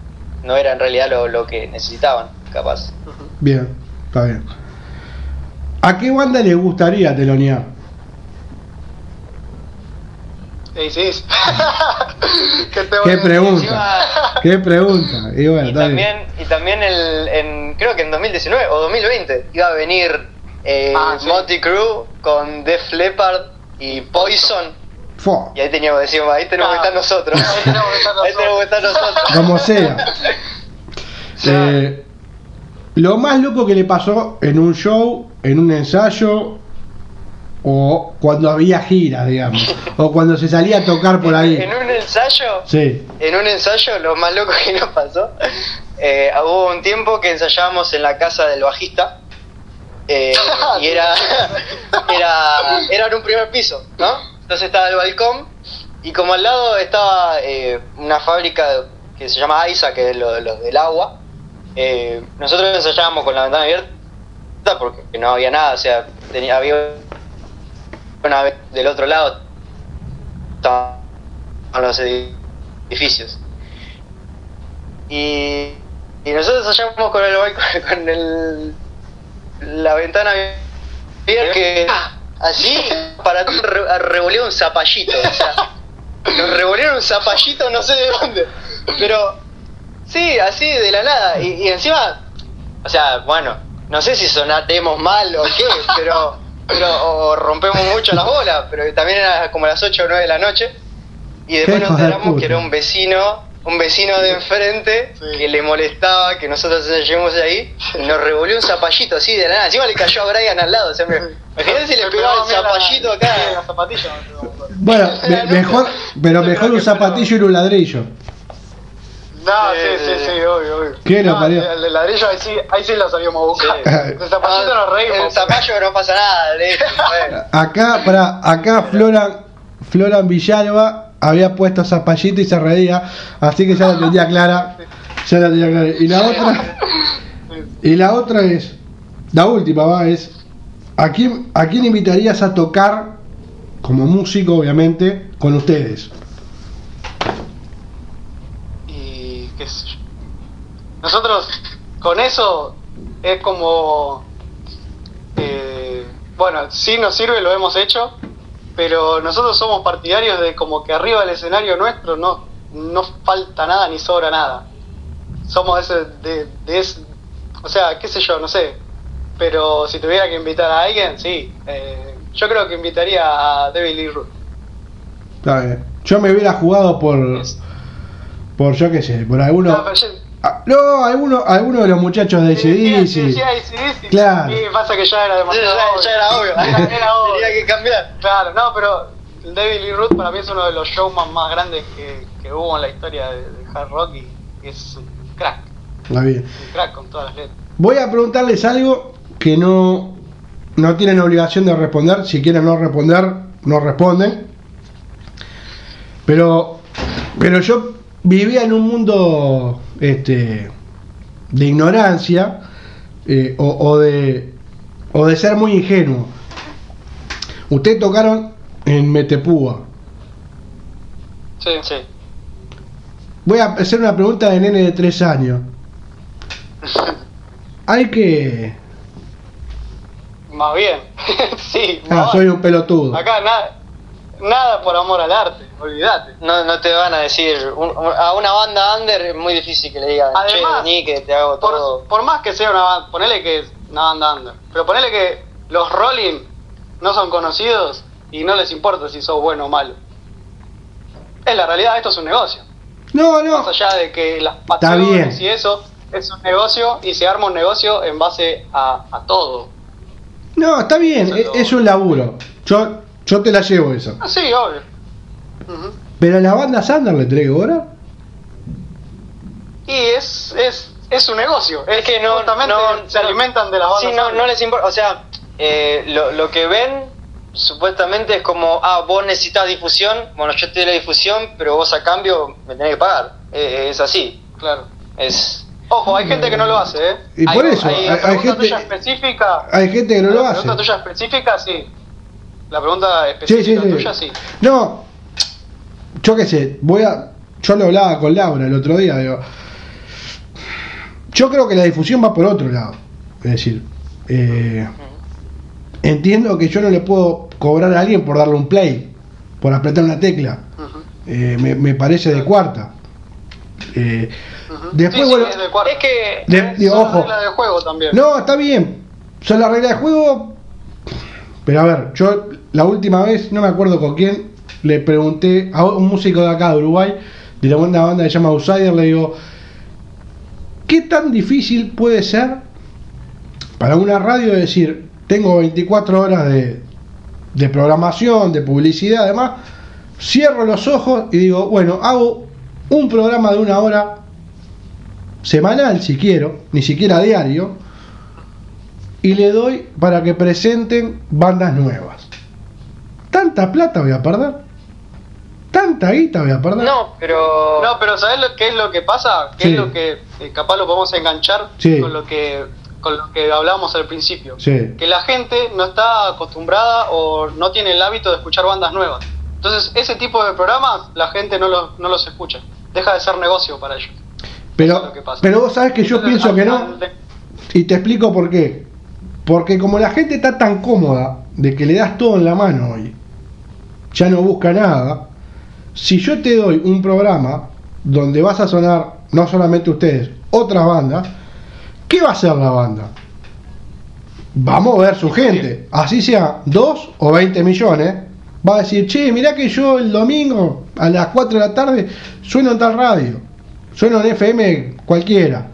no era en realidad lo, lo que necesitaban, capaz. Bien, está bien. ¿A qué banda le gustaría telonear? Sí, ¿Qué, te ¿Qué pregunta? Encima- ¿Qué pregunta? Y bueno, Y también, y también el, en, creo que en 2019 o 2020 iba a venir eh, Ah, sí. Motley Crue con Def Leppard y Poison. Fua, Y ahí teníamos, decimos, ahí tenemos Ah, que estar nosotros. ahí tenemos que estar Ahí tenemos que estar nosotros. como sea. Eh, lo más loco que le pasó en un show, en un ensayo, o cuando había giras, digamos, o cuando se salía a tocar por ahí. En un ensayo, Sí, en un ensayo, lo más loco que nos pasó, eh, hubo un tiempo que ensayábamos en la casa del bajista. eh, y era, era, era en un primer piso, ¿no? Entonces estaba el balcón y como al lado estaba eh, una fábrica que se llama AISA, que es lo, lo del agua, eh, nosotros ensayábamos con la ventana abierta porque no había nada, o sea, tenía, había una vez del otro lado estaban los edificios. Y, y nosotros ensayamos con el con el la ventana abierta que así para re- revoleó un zapallito, o sea, nos revolvieron un zapallito no sé de dónde, pero sí, así de la nada y, y encima, o sea, bueno, no sé si sonatemos mal o qué, pero pero o rompemos mucho las bolas, pero también era como las 8 o 9 de la noche y después nos enteramos que era un vecino, un vecino de enfrente Sí. que le molestaba que nosotros lleguemos ahí y nos revolvió un zapallito así de la nada. Encima le cayó a Brian al lado. O sea, me- imagínate si le pegaba el la- zapallito acá. La zapatilla. Bueno, me- mejor, pero mejor un zapatillo y un ladrillo. No, Sí, sí, sí, sí, sí, obvio, obvio. ¿Qué lo no, parió? El de ladrillo ahí sí, ahí sí lo sabíamos a buscar. Sí. El zapallito nos reímos. El zapallo no pasa nada, le. Acá, para, acá Flora, Floran Villalba había puesto zapallito y se reía, así que ya la tenía clara. Ya la tenía clara. Y la otra, y la otra es, la última va, es, ¿a quién, ¿a quién invitarías a tocar como músico, obviamente, con ustedes? Y qué sé yo. Nosotros con eso es como... eh, bueno, sí nos sirve, lo hemos hecho, pero nosotros somos partidarios de como que arriba del escenario nuestro no, no falta nada ni sobra nada. Somos ese, de, de ese- o sea, qué sé yo, no sé. Pero si tuviera que invitar a alguien, sí. eh, yo creo que invitaría a Devil Lee. Está bien. Yo me hubiera jugado por, por yo qué sé, por alguno... No, pero yo- Ah, No, alguno, alguno de los muchachos de Sí, sí, sí. Claro. Sí, pasa que ya era demasiado. ya- ya era obvio. Era, era obvio. Tenía que cambiar. Claro, no, pero David Lee Roth para mí es uno de los showman más grandes que, que hubo en la historia de, de hard rock y es un crack, Está bien. un crack con todas las letras. Voy a preguntarles algo que no, no tienen obligación de responder. Si quieren no responder, no responden. Pero, pero yo vivía en un mundo este, de ignorancia eh, o, o de, o de ser muy ingenuo. Ustedes tocaron en Metepúa. Sí, sí. Voy a hacer una pregunta de nene de tres años. Hay que... Más bien. sí, Ah, más soy un pelotudo. Acá nada, nada por amor al arte, olvídate. No, no te van a decir, un- a una banda under es muy difícil que le digan, Además, che, vení que te hago todo. Por, por más que sea una banda, ponele que es una banda under, pero ponele que los Rolling no son conocidos y no les importa si sos bueno o malo. Es la realidad, esto es un negocio. No, no. Más allá de que las bien. pasiones y eso, es un negocio y se arma un negocio en base a, a todo. No, está bien, Eso es, es un laburo. Yo, yo te la llevo esa. Ah, sí, obvio. Pero a la banda Sander le que cobrar. Y es, es, es un negocio. Es que no, Justamente no- se alimentan de las bandas. Sí, no, no les importa, o sea, eh, lo, lo que ven supuestamente es como, ah, vos necesitas difusión, bueno, yo te doy la difusión, pero vos a cambio me tenés que pagar. Eh, es así, Claro. es... Ojo, hay gente que no lo hace, ¿eh? Y hay, por eso, hay, hay- hay gente- tuya específica. Hay gente que no lo hace. tuya específica, sí. La pregunta específica sí, sí. tuya, sí. No, yo qué sé, voy a. Yo lo hablaba con Laura el otro día, digo. Yo creo que la difusión va por otro lado. Es decir, eh, entiendo que yo no le puedo cobrar a alguien por darle un play, por apretar una tecla. Eh, me, me parece de cuarta. Eh. Después, Sí, sí, bueno, es de. Es que... de- digo, ojo, del juego también. No, está bien. Son las reglas de juego. Pero a ver, yo la última vez, no me acuerdo con quién, le pregunté a un músico de acá de Uruguay, de la banda que se llama Outsider, le digo, ¿qué tan difícil puede ser para una radio decir, tengo 24 horas de, de programación, de publicidad, además, cierro los ojos y digo, bueno, hago un programa de una hora semanal si quiero, ni siquiera diario, y le doy para que presenten bandas nuevas. ¿Tanta plata voy a perder? ¿Tanta guita voy a perder? No, pero... No, pero ¿sabes lo, qué es lo que pasa? ¿Qué Sí. es lo que eh, capaz lo podemos enganchar Sí. con lo que con lo que hablábamos al principio. Sí. Que la gente no está acostumbrada o no tiene el hábito de escuchar bandas nuevas. Entonces, ese tipo de programas la gente no los, no los escucha. Deja de ser negocio para ellos. Eso es Pero, lo que pasa. pero vos sabés que yo pienso que no. Y te explico por qué. Porque como la gente está tan cómoda de que le das todo en la mano hoy, ya no busca nada. Si yo te doy un programa donde vas a sonar, no solamente ustedes, otras bandas, ¿qué va a hacer la banda? Va a mover su gente, así sea 2 o 20 millones. Va a decir, che, mirá que yo el domingo a las 4 de la tarde sueno en tal radio, sueno en FM cualquiera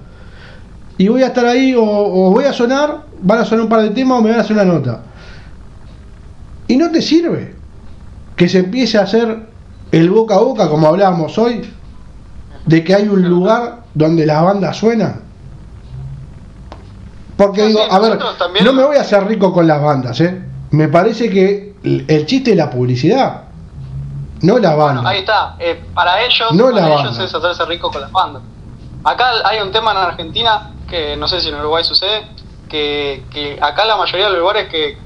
y voy a estar ahí o, o voy a sonar, van a sonar un par de temas o me van a hacer una nota. Y no te sirve que se empiece a hacer el boca a boca, como hablábamos hoy, de que hay un lugar donde las bandas suenan. Porque digo, sí, a ver, también- no me voy a hacer rico con las bandas, ¿eh? Me parece que el chiste es la publicidad, no la banda. Bueno, ahí está. Eh, para ellos, No la para ellos banda. es hacerse rico con las bandas. Acá hay un tema en Argentina que no sé si en Uruguay sucede, que, que acá la mayoría de los lugares que,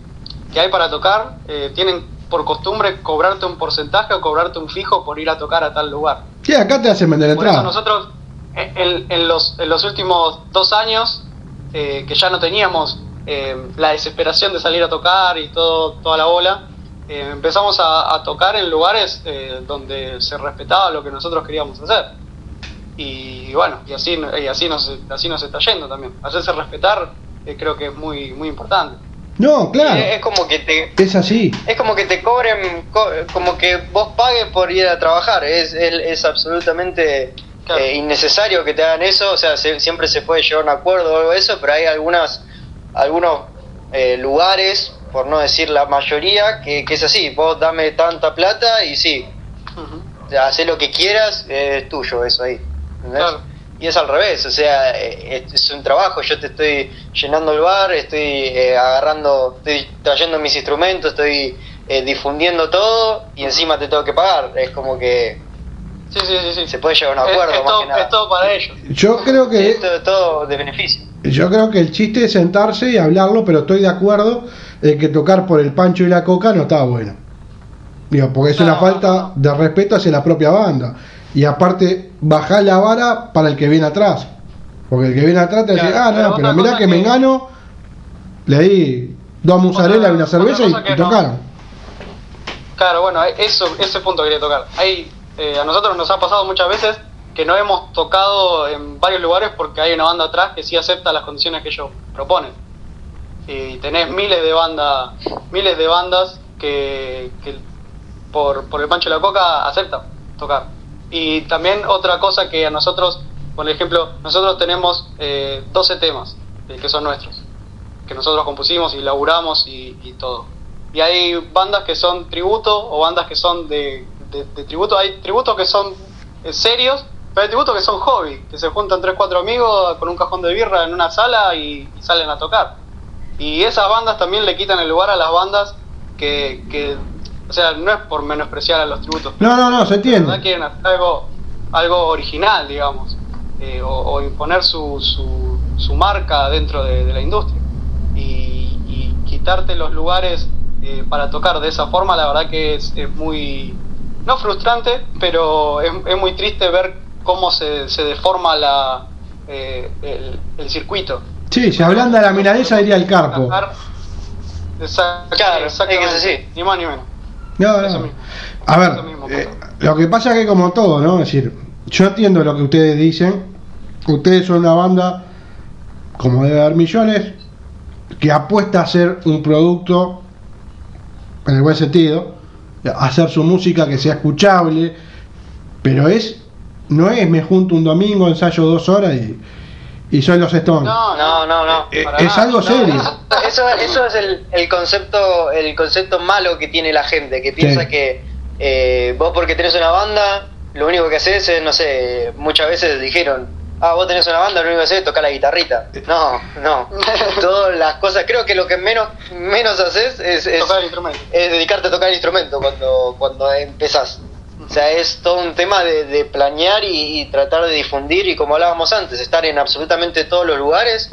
que hay para tocar eh, tienen por costumbre cobrarte un porcentaje o cobrarte un fijo por ir a tocar a tal lugar. Sí, acá te hacen vender Por eso entrada. nosotros eh, en, en los, en los últimos dos años, eh, que ya no teníamos eh, la desesperación de salir a tocar y todo, toda la bola, eh, empezamos a, a tocar en lugares donde se respetaba lo que nosotros queríamos hacer. Y bueno, y así, y así, nos, así nos está yendo también. Hacerse respetar creo que es muy, muy importante. No, claro, Es, es como que te es así. es como que te cobren co- como que vos pagues por ir a trabajar es es, es absolutamente Claro. eh, innecesario que te hagan eso o sea se- siempre se puede llegar a un acuerdo o algo de eso pero hay algunas algunos eh, lugares por no decir la mayoría que, que es así vos dame tanta plata y sí hacer lo que quieras, eh, es tuyo eso ahí. ¿entendés? Claro. Y es al revés, o sea, eh, es, es un trabajo, yo te estoy llenando el bar, estoy eh, agarrando, estoy trayendo mis instrumentos, estoy eh, difundiendo todo y encima te tengo que pagar. Es como que Sí, sí, sí, sí. se puede llegar a un acuerdo es, más todo, que nada. es todo para ellos. Yo creo que Esto es todo de beneficio. Yo creo que el chiste es sentarse y hablarlo, pero estoy de acuerdo en que tocar por el pancho y la coca no está bueno. Digo, porque es una No, falta no. de respeto hacia la propia banda. Y aparte, bajar la vara para el que viene atrás. Porque el que viene atrás te dice, ah, pero no, pero otra mirá que me engano, le di dos mozzarella y una cerveza y, y no- tocaron. Claro, bueno, eso, ese punto quería tocar. Hay, eh, a nosotros nos ha pasado muchas veces que no hemos tocado en varios lugares porque hay una banda atrás que sí acepta las condiciones que ellos proponen. Y tenés miles de bandas, miles de bandas que, que por, por el pancho de la coca aceptan tocar. Y también otra cosa que a nosotros, por ejemplo, nosotros tenemos eh, 12 temas eh, que son nuestros, que nosotros compusimos y laburamos y, y todo. Y hay bandas que son tributo o bandas que son de, de- tributo. Hay tributos que son eh, serios, pero hay tributos que son hobby, que se juntan 3 4 amigos con un cajón de birra en una sala y, y salen a tocar. Y esas bandas también le quitan el lugar a las bandas que, que o sea, no es por menospreciar a los tributos. No, no, no, se De verdad entiende. quieren hacer algo, algo original, digamos, eh, o, o imponer su, su, su marca dentro de, de la industria. Y, y quitarte los lugares eh, para tocar de esa forma, la verdad que es, es muy, no frustrante, pero es, es muy triste ver cómo se, se deforma la, eh, el, el circuito. Sí, se ablanda la milanesa, diría el carpo. Esa- Claro, exactamente. es que es así. Ni más ni menos. No, no. A ver, eh, lo que pasa es que como todo, ¿no? Es decir, yo entiendo lo que ustedes dicen. Ustedes son una banda, como debe haber millones, que apuesta a hacer un producto, en el buen sentido, a hacer su música que sea escuchable, pero es, no es me junto un domingo, ensayo dos horas y, y soy los Stones. No, No, no, no. Eh, es nada. algo No, serio. no. Eso, eso es el, el concepto el concepto malo que tiene la gente, que piensa Sí. que eh, vos porque tenés una banda, lo único que haces es, no sé, muchas veces dijeron, ah, vos tenés una banda, lo único que haces es tocar la guitarrita. No, no. Todas las cosas, creo que lo que menos menos haces es, es, Tocar el instrumento. es dedicarte a tocar el instrumento cuando, cuando empezás. O sea, es todo un tema de, de planear y, y tratar de difundir y como hablábamos antes, estar en absolutamente todos los lugares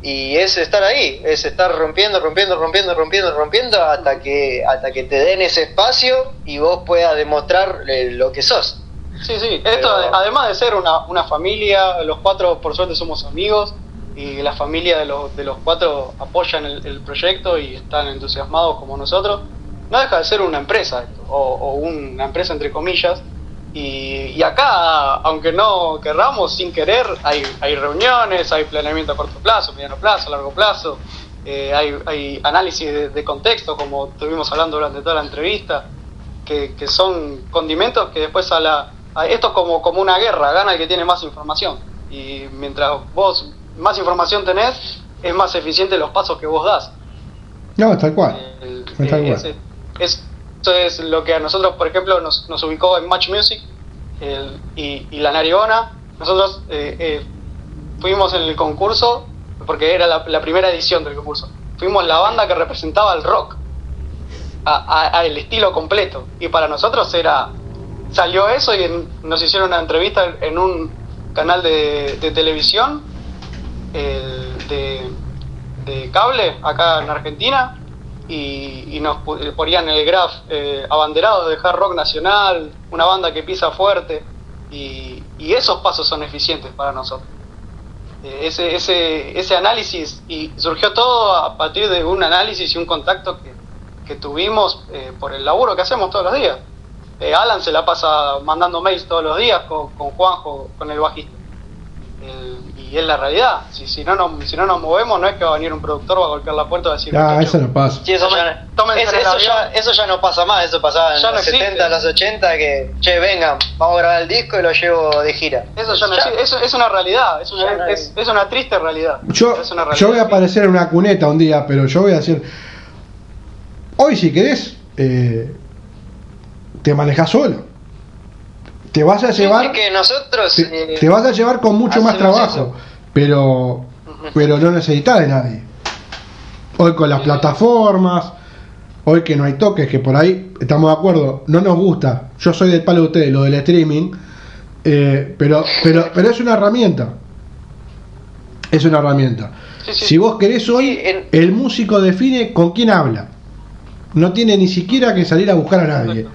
y es estar ahí, es estar rompiendo, rompiendo, rompiendo, rompiendo, rompiendo hasta que hasta que te den ese espacio y vos puedas demostrar eh, lo que sos. Sí, sí, esto además de ser una, una familia, los cuatro por suerte somos amigos y la familia de los, de los cuatro apoyan el, el proyecto y están entusiasmados como nosotros, no deja de ser una empresa o, o una empresa entre comillas. Y, y acá, aunque no querramos, sin querer, hay, hay reuniones, hay planeamiento a corto plazo, mediano plazo, largo plazo, eh, hay, hay análisis de, de contexto, como estuvimos hablando durante toda la entrevista, que, que son condimentos que después a la... a- esto es como, como una guerra, gana el que tiene más información. Y mientras vos más información tenés, es más eficiente los pasos que vos das. No, tal cual. El- tal eh, cual. ese- es- eso es lo que a nosotros, por ejemplo, nos, nos ubicó en Match Music el- y, y la Narigona. Nosotros eh, eh, fuimos en el concurso, porque era la, primera edición del concurso. Fuimos la banda que representaba el rock, a, a- el estilo completo. Y para nosotros era. Salió eso y nos hicieron una entrevista en un canal de, de televisión el de, de cable acá en Argentina y, y nos eh, ponían el graph eh, abanderados de hard rock nacional, una banda que pisa fuerte y, y esos pasos son eficientes para nosotros. Eh, ese, ese, ese análisis y surgió todo a partir de un análisis y un contacto que, que tuvimos eh, por el laburo que hacemos todos los días. Eh, Alan se la pasa mandando mails todos los días con, con Juanjo, con el bajista. El- y es la realidad. Si, si, no nos, si no nos movemos, no es que va a venir un productor, va a golpear la puerta y va a decir: Ah, "Muchachos, eso no pasa. Sí, eso, Tomen- ya, es- eso, ya, eso ya no pasa más, eso pasaba en Ya no los existe. 70, los 80, que, che, venga, vamos a grabar el disco y lo llevo de gira. Eso ya no existe. Eso es una realidad, es Ya no una, es, es una triste realidad. Yo, Es una realidad. yo voy a aparecer en una cuneta un día, pero yo voy a decir, hoy si querés, eh, te manejas solo. Te vas a llevar, Es que nosotros... te, eh, te vas a llevar con mucho más trabajo, eso. pero, pero no necesitas de nadie. Hoy con las plataformas, hoy que no hay toques, que por ahí estamos de acuerdo, no nos gusta. Yo soy del palo de ustedes, lo del streaming, eh, pero, pero, pero es una herramienta. Es una herramienta. Sí, sí. Si vos querés hoy, el músico define con quién habla. No tiene ni siquiera que salir a buscar a nadie.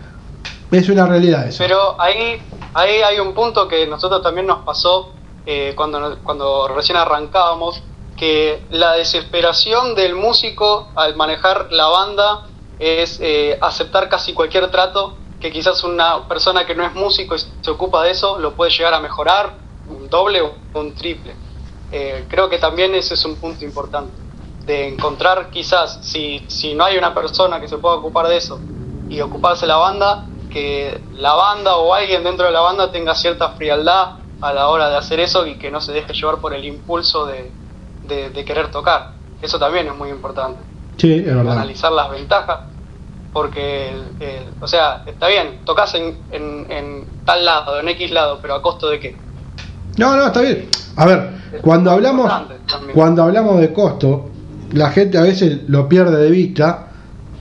Es una realidad eso. Pero ahí, ahí hay un punto que nosotros también nos pasó eh, cuando, cuando recién arrancábamos, que la desesperación del músico al manejar la banda es eh, aceptar casi cualquier trato que quizás una persona que no es músico y se ocupa de eso lo puede llegar a mejorar un doble o un triple. Eh, creo que también ese es un punto importante, de encontrar quizás, si, si no hay una persona que se pueda ocupar de eso y ocuparse la banda, que la banda o alguien dentro de la banda tenga cierta frialdad a la hora de hacer eso y que no se deje llevar por el impulso de, de- de querer tocar. Eso también es muy importante, Sí, es verdad. analizar las ventajas, porque, el- el- o sea, está bien, tocas en, en, en tal lado, en X lado, pero a costo de qué. No, no, está bien. A ver, cuando hablamos, cuando hablamos de costo, la gente a veces lo pierde de vista,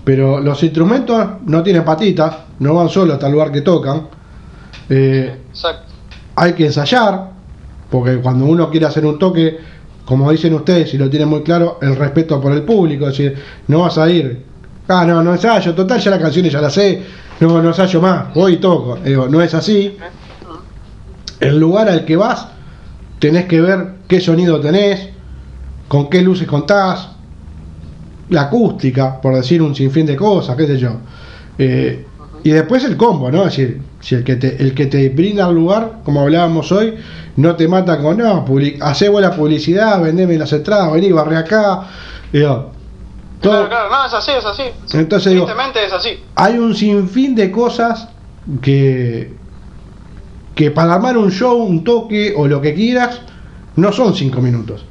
pero los instrumentos no tienen patitas, no van solo hasta el lugar que tocan. Eh, Exacto. hay que ensayar, porque cuando uno quiere hacer un toque, como dicen ustedes, y lo tienen muy claro, el respeto por el público, es decir, no vas a ir, ah, no, no ensayo, total, ya las canciones ya las sé, no, no ensayo más, voy y toco. Digo, no es así. El lugar al que vas, tenés que ver qué sonido tenés, con qué luces contás, la acústica, por decir un sinfín de cosas, qué sé yo. Eh, y después el combo, ¿no? Es decir, si el que te, el que te brinda el lugar, como hablábamos hoy, no te mata con, no, public, hacé buena publicidad, vendeme las entradas, vení, barre acá. Digo, todo- Claro, claro, no, es así, es así. Entonces digo- es así. hay un sinfín de cosas que que para armar un show, un toque o lo que quieras, no son cinco minutos.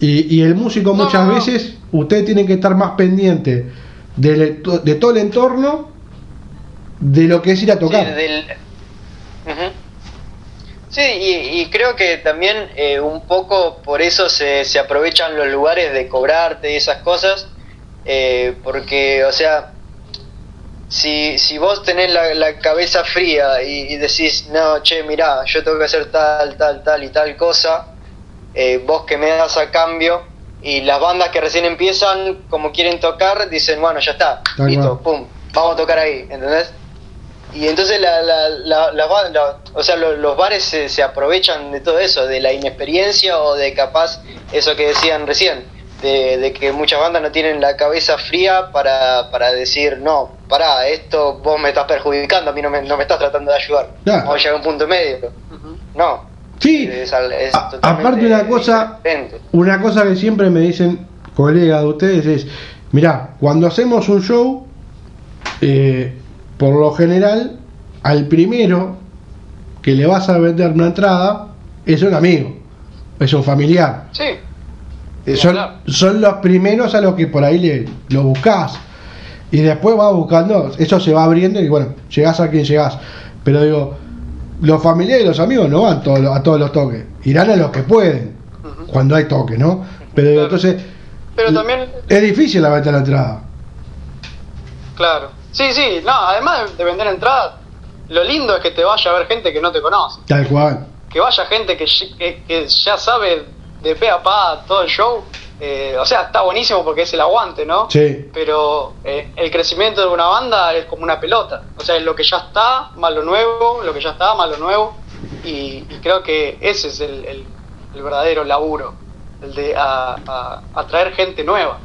Y, y el músico No, muchas no, no. veces, usted tiene que estar más pendiente del- de todo el entorno de lo que es ir a tocar. Sí, del- Ujú. Sí, y, y creo que también eh, un poco por eso se, se aprovechan los lugares de cobrarte y esas cosas, eh, porque, o sea, si, si vos tenés la, la cabeza fría y, y decís, no, che, mirá, yo tengo que hacer tal, tal, tal y tal cosa, eh, vos que me das a cambio, y las bandas que recién empiezan, como quieren tocar, dicen, bueno, ya está, Tal listo, cual. pum, vamos a tocar ahí, ¿entendés? Y entonces la, la, o sea, lo- los bares se, se aprovechan de todo eso, de la inexperiencia o de capaz eso que decían recién, de, de que muchas bandas no tienen la cabeza fría para, para decir, no, pará, esto vos me estás perjudicando, a mí no me, no me estás tratando de ayudar, Claro. vamos a llegar a un punto medio. No, Sí, es, al- es A- totalmente aparte una cosa, diferente. una cosa que siempre me dicen colegas de ustedes es, mirá, cuando hacemos un show, eh, por lo general, al primero que le vas a vender una entrada es un amigo, es un familiar. Sí, Eh, son, son los primeros a los que por ahí le, lo buscas. Y después vas buscando, eso se va abriendo y bueno, llegás a quien llegás. Pero digo, los familiares y los amigos no van todos, los- a todos los toques, irán a los que pueden, cuando hay toque, ¿no? Pero Claro. entonces, pero también, es difícil la venta de la entrada. claro. Sí, sí, no, además de, de vender entradas, lo lindo es que te vaya a ver gente que no te conoce. Tal cual. que vaya gente que, que, que ya sabe de pe a pa todo el show. Eh, o sea, está buenísimo porque es el aguante, ¿no? Sí. Pero eh, el crecimiento de una banda es como una pelota. O sea, es lo que ya está, más lo nuevo, lo que ya está, más lo nuevo. Y, y creo que ese es el, el- el verdadero laburo, el de atraer gente nueva.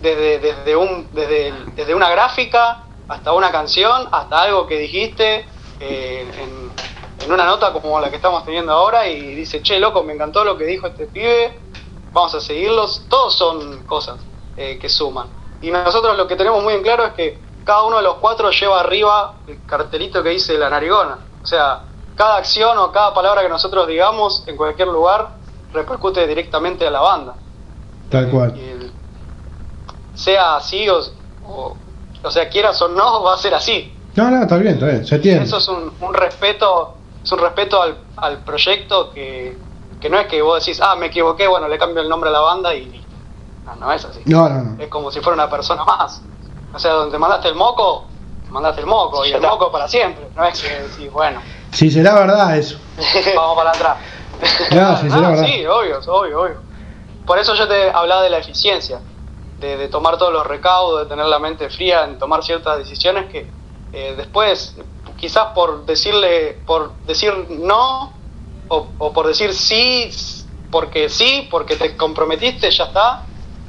Desde, desde, un, desde, desde una gráfica hasta una canción, hasta algo que dijiste eh, en, en una nota como la que estamos teniendo ahora y dice, che, loco, me encantó lo que dijo este pibe, vamos a seguirlos. Todos son cosas eh, que suman. Y nosotros lo que tenemos muy en claro es que cada uno de los cuatro lleva arriba el cartelito que dice la narigona. O sea, cada acción o cada palabra que nosotros digamos en cualquier lugar repercute directamente a la banda. Tal cual. El- sea así o, o, o sea, quieras o no, va a ser así. No, no, está bien, está bien, se entiende. Eso es un, un respeto, es un respeto al, al proyecto que, que no es que vos decís, ah, me equivoqué, bueno, le cambio el nombre a la banda y listo. No, no es así. No, no, no. Es como si fuera una persona más. O sea, donde mandaste el moco, mandaste el moco y el está. moco para siempre. No es que decís, bueno, Si será verdad eso. vamos para atrás. Claro, sí, será verdad. sí, obvio, obvio, obvio. Por eso yo te hablaba de la eficiencia, de, de tomar todos los recaudos, de tener la mente fría en tomar ciertas decisiones que eh, después, quizás por decirle, por decir no, o, o por decir sí, porque sí, porque te comprometiste, ya está,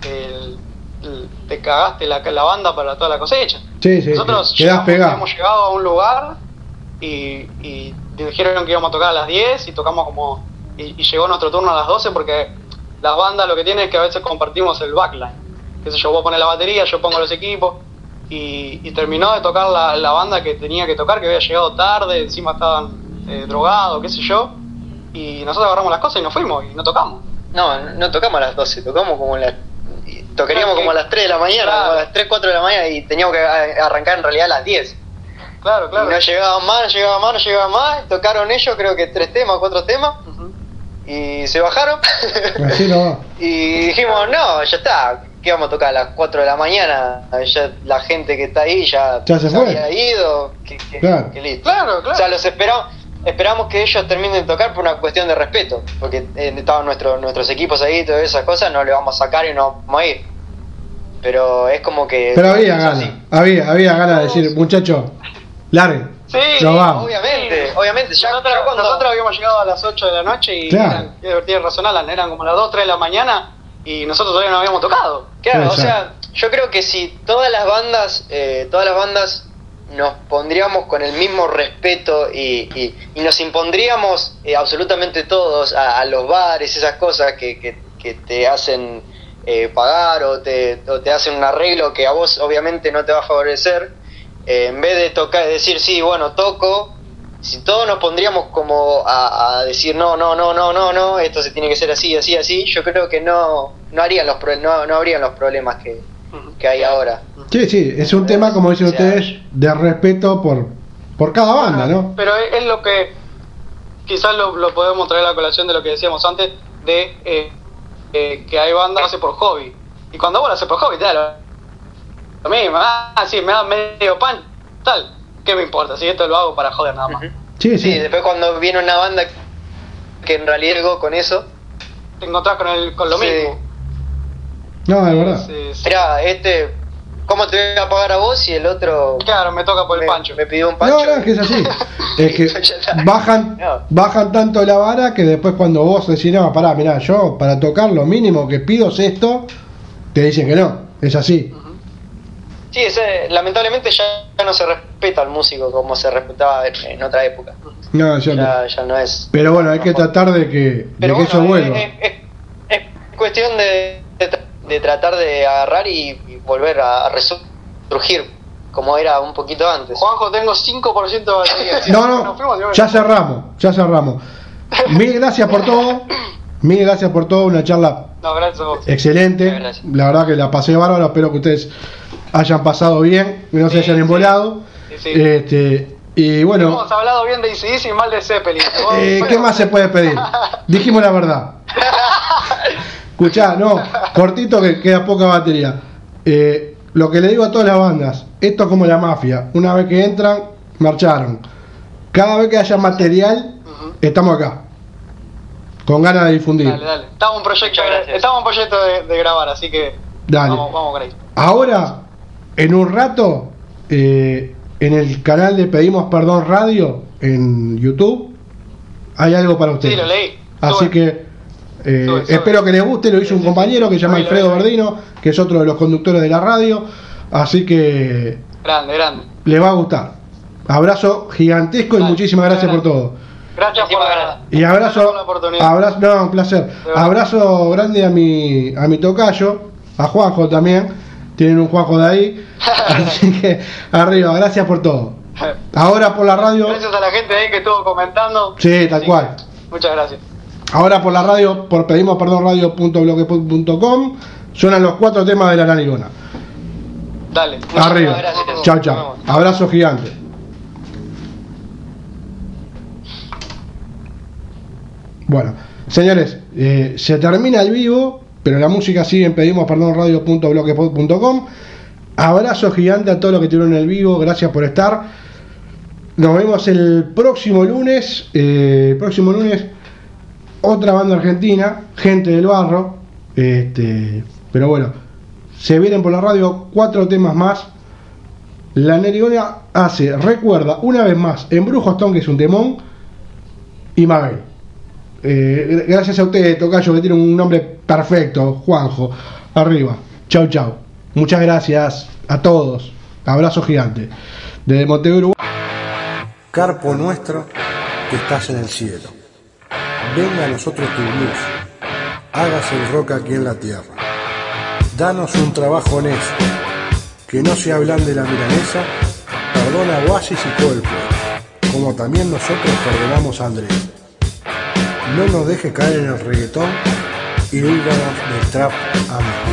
el- el- te cagaste la, la banda para toda la cosecha. Sí, sí, Nosotros quedás llegamos- hemos llegado a un lugar y, y dijeron que íbamos a tocar a las 10 y tocamos como. Y, y llegó nuestro turno a las 12 porque las bandas lo que tienen es que a veces compartimos el backline. Qué sé yo, vos pones la batería, yo pongo los equipos. Y, y terminó de tocar la, la banda que tenía que tocar, que había llegado tarde, encima estaban eh, drogados, qué sé yo. Y nosotros agarramos las cosas y nos fuimos y no tocamos. No, no tocamos a las 12, tocamos como las... y Tocaríamos Claro, como a las 3 de la mañana, claro. como a las 3, 4 de la mañana y teníamos que a- arrancar en realidad a las 10. Claro, claro. Y no llegaban más, no llegaban más, no llegaban más. Tocaron ellos creo que tres temas, cuatro temas. Ujú. Y se bajaron. No y dijimos, no, ya está. ¿Qué vamos a tocar a las 4 de la mañana? Ya la gente que está ahí ya, Ya se fue. había ido. Que, que- Claro. que listo. Claro, claro. O sea, los esperamos, esperamos que ellos terminen de tocar por una cuestión de respeto. Porque eh, estaban nuestros nuestros equipos ahí y todas esas cosas, no le vamos a sacar y no vamos a ir. Pero es como que. Pero había ganas, había, había ganas de decir, muchacho, largue, Sí. Obviamente, obviamente. Ya, nosotros, cuando. nosotros habíamos llegado a las 8 de la noche y Claro. eran, Alan, eran como las 2, 3 de la mañana y nosotros todavía no habíamos tocado. Claro, o sea, yo creo que si todas las bandas, eh, todas las bandas nos pondríamos con el mismo respeto y, y- nos impondríamos eh, absolutamente todos a, los bares, esas cosas que, que- que te hacen eh, pagar o te, o te hacen un arreglo que a vos obviamente no te va a favorecer, eh, en vez de tocar, decir sí, bueno, toco, si todos nos pondríamos como a, a decir no, no, no, no, no, no, esto se tiene que ser así, así, así, yo creo que no, no harían los no, no habrían los problemas que, que hay ahora. Sí, sí, es un tema, como dicen O sea, ustedes, de respeto por, por cada banda, ¿no? Pero es, lo que quizás lo, lo podemos traer a la colación de lo que decíamos antes, de eh, eh, que hay bandas que hace por hobby. Y cuando vos lo haces por hobby, te da lo, lo mismo. Ah, sí, me da medio pan, tal. ¿Qué me importa? Si esto lo hago para joder nada más. Sí, Sí, después cuando viene una banda que en realidad algo con eso, Te encontrás con, el, con lo Sí. mismo. No, de verdad. Mirá, este, ¿cómo te voy a pagar a vos y el otro Claro, me toca por el me, pancho. me pidió un pancho? No, no, es que es así. Es que Ya bajan, No. bajan tanto la vara que después cuando vos decís, no, pará, mirá, yo para tocar lo mínimo que pido es esto, te dicen que no. Es así. Sí, ese- lamentablemente ya, ya no se respeta al músico como se respetaba en, otra época. No, es cierto. Ya, ya no es. Pero bueno, hay que tratar de que, de que eso bueno, vuelva. es, es- es cuestión de, de tratar de agarrar y, y volver a, a resurgir como era un poquito antes. Juanjo, tengo 5% de batería. Si No, no, fuimos, ya cerramos, ya cerramos. Mil gracias por todo. Mil gracias por todo, una charla No, gracias a vos. excelente. Gracias. La verdad que la pasé bárbaro, espero que ustedes hayan pasado bien, que no se hayan embolado. Sí, sí. Este, y bueno, Hemos hablado bien de ICDC y mal de Zeppelin. eh, ¿qué más se puede pedir? Dijimos la verdad. Escuchá, no, cortito que queda poca batería. Eh, lo que le digo a todas las bandas, esto es como la mafia, una vez que entran, marcharon. Cada vez que haya material, estamos acá. Con ganas de difundir. Dale, dale. Estamos en proyecto, estamos en proyecto de, de grabar, así que Dale. vamos, vamos con ahí. Ahora, en un rato, eh, en el canal de Pedimos Perdón Radio, en YouTube, hay algo para ustedes. Sí, lo leí. Así Sube. que eh, espero que les guste, lo hizo un compañero que se llama Alfredo. Verdino, que es otro de los conductores de la radio, así que Grande, grande. les va a gustar. Abrazo gigantesco y muchísimas gracias por todo. Gracias por Muchísimas la, gracias. Y abrazo, por la oportunidad. abrazo, no, un placer. Abrazo grande a mi, a mi tocayo, a Juanjo también. Tienen un Juanjo de ahí. Así que arriba, gracias por todo. Ahora por la radio, Gracias a la gente ahí que estuvo comentando. sí, tal cual. Muchas gracias. Ahora por la radio, por pedimos perdón radio.blogspot.com, suenan los cuatro temas de la Nanigona. Dale. Arriba. Chao, chao. Abrazo gigante. Bueno, señores, eh, se termina el vivo, pero la música sigue en pedimos perdón radio.blogspot.com. Abrazo gigante a todos los que tuvieron el vivo, gracias por estar. Nos vemos el próximo lunes. eh, próximo lunes, otra banda argentina, Gente del Barro. Este, pero bueno, se vienen por la radio cuatro temas más. La Nerigona hace, recuerda, una vez más, Embrujo Stone, que es un temón, y Mabel. Eh, gracias a ustedes, Tocayo, que tiene un nombre perfecto, Juanjo. Arriba. Chau, chau. Muchas gracias a todos. Abrazo gigante. Desde Montevideo. Carpo nuestro que estás en el cielo. Venga a nosotros tu luz. Hágase el rock aquí en la tierra. Danos un trabajo honesto. Que no se hablan de la milanesa. Perdona Oasis y Coldplay. Como también nosotros perdonamos a Andrés. No nos deje caer en el reggaetón y líbranos del trap. Amén.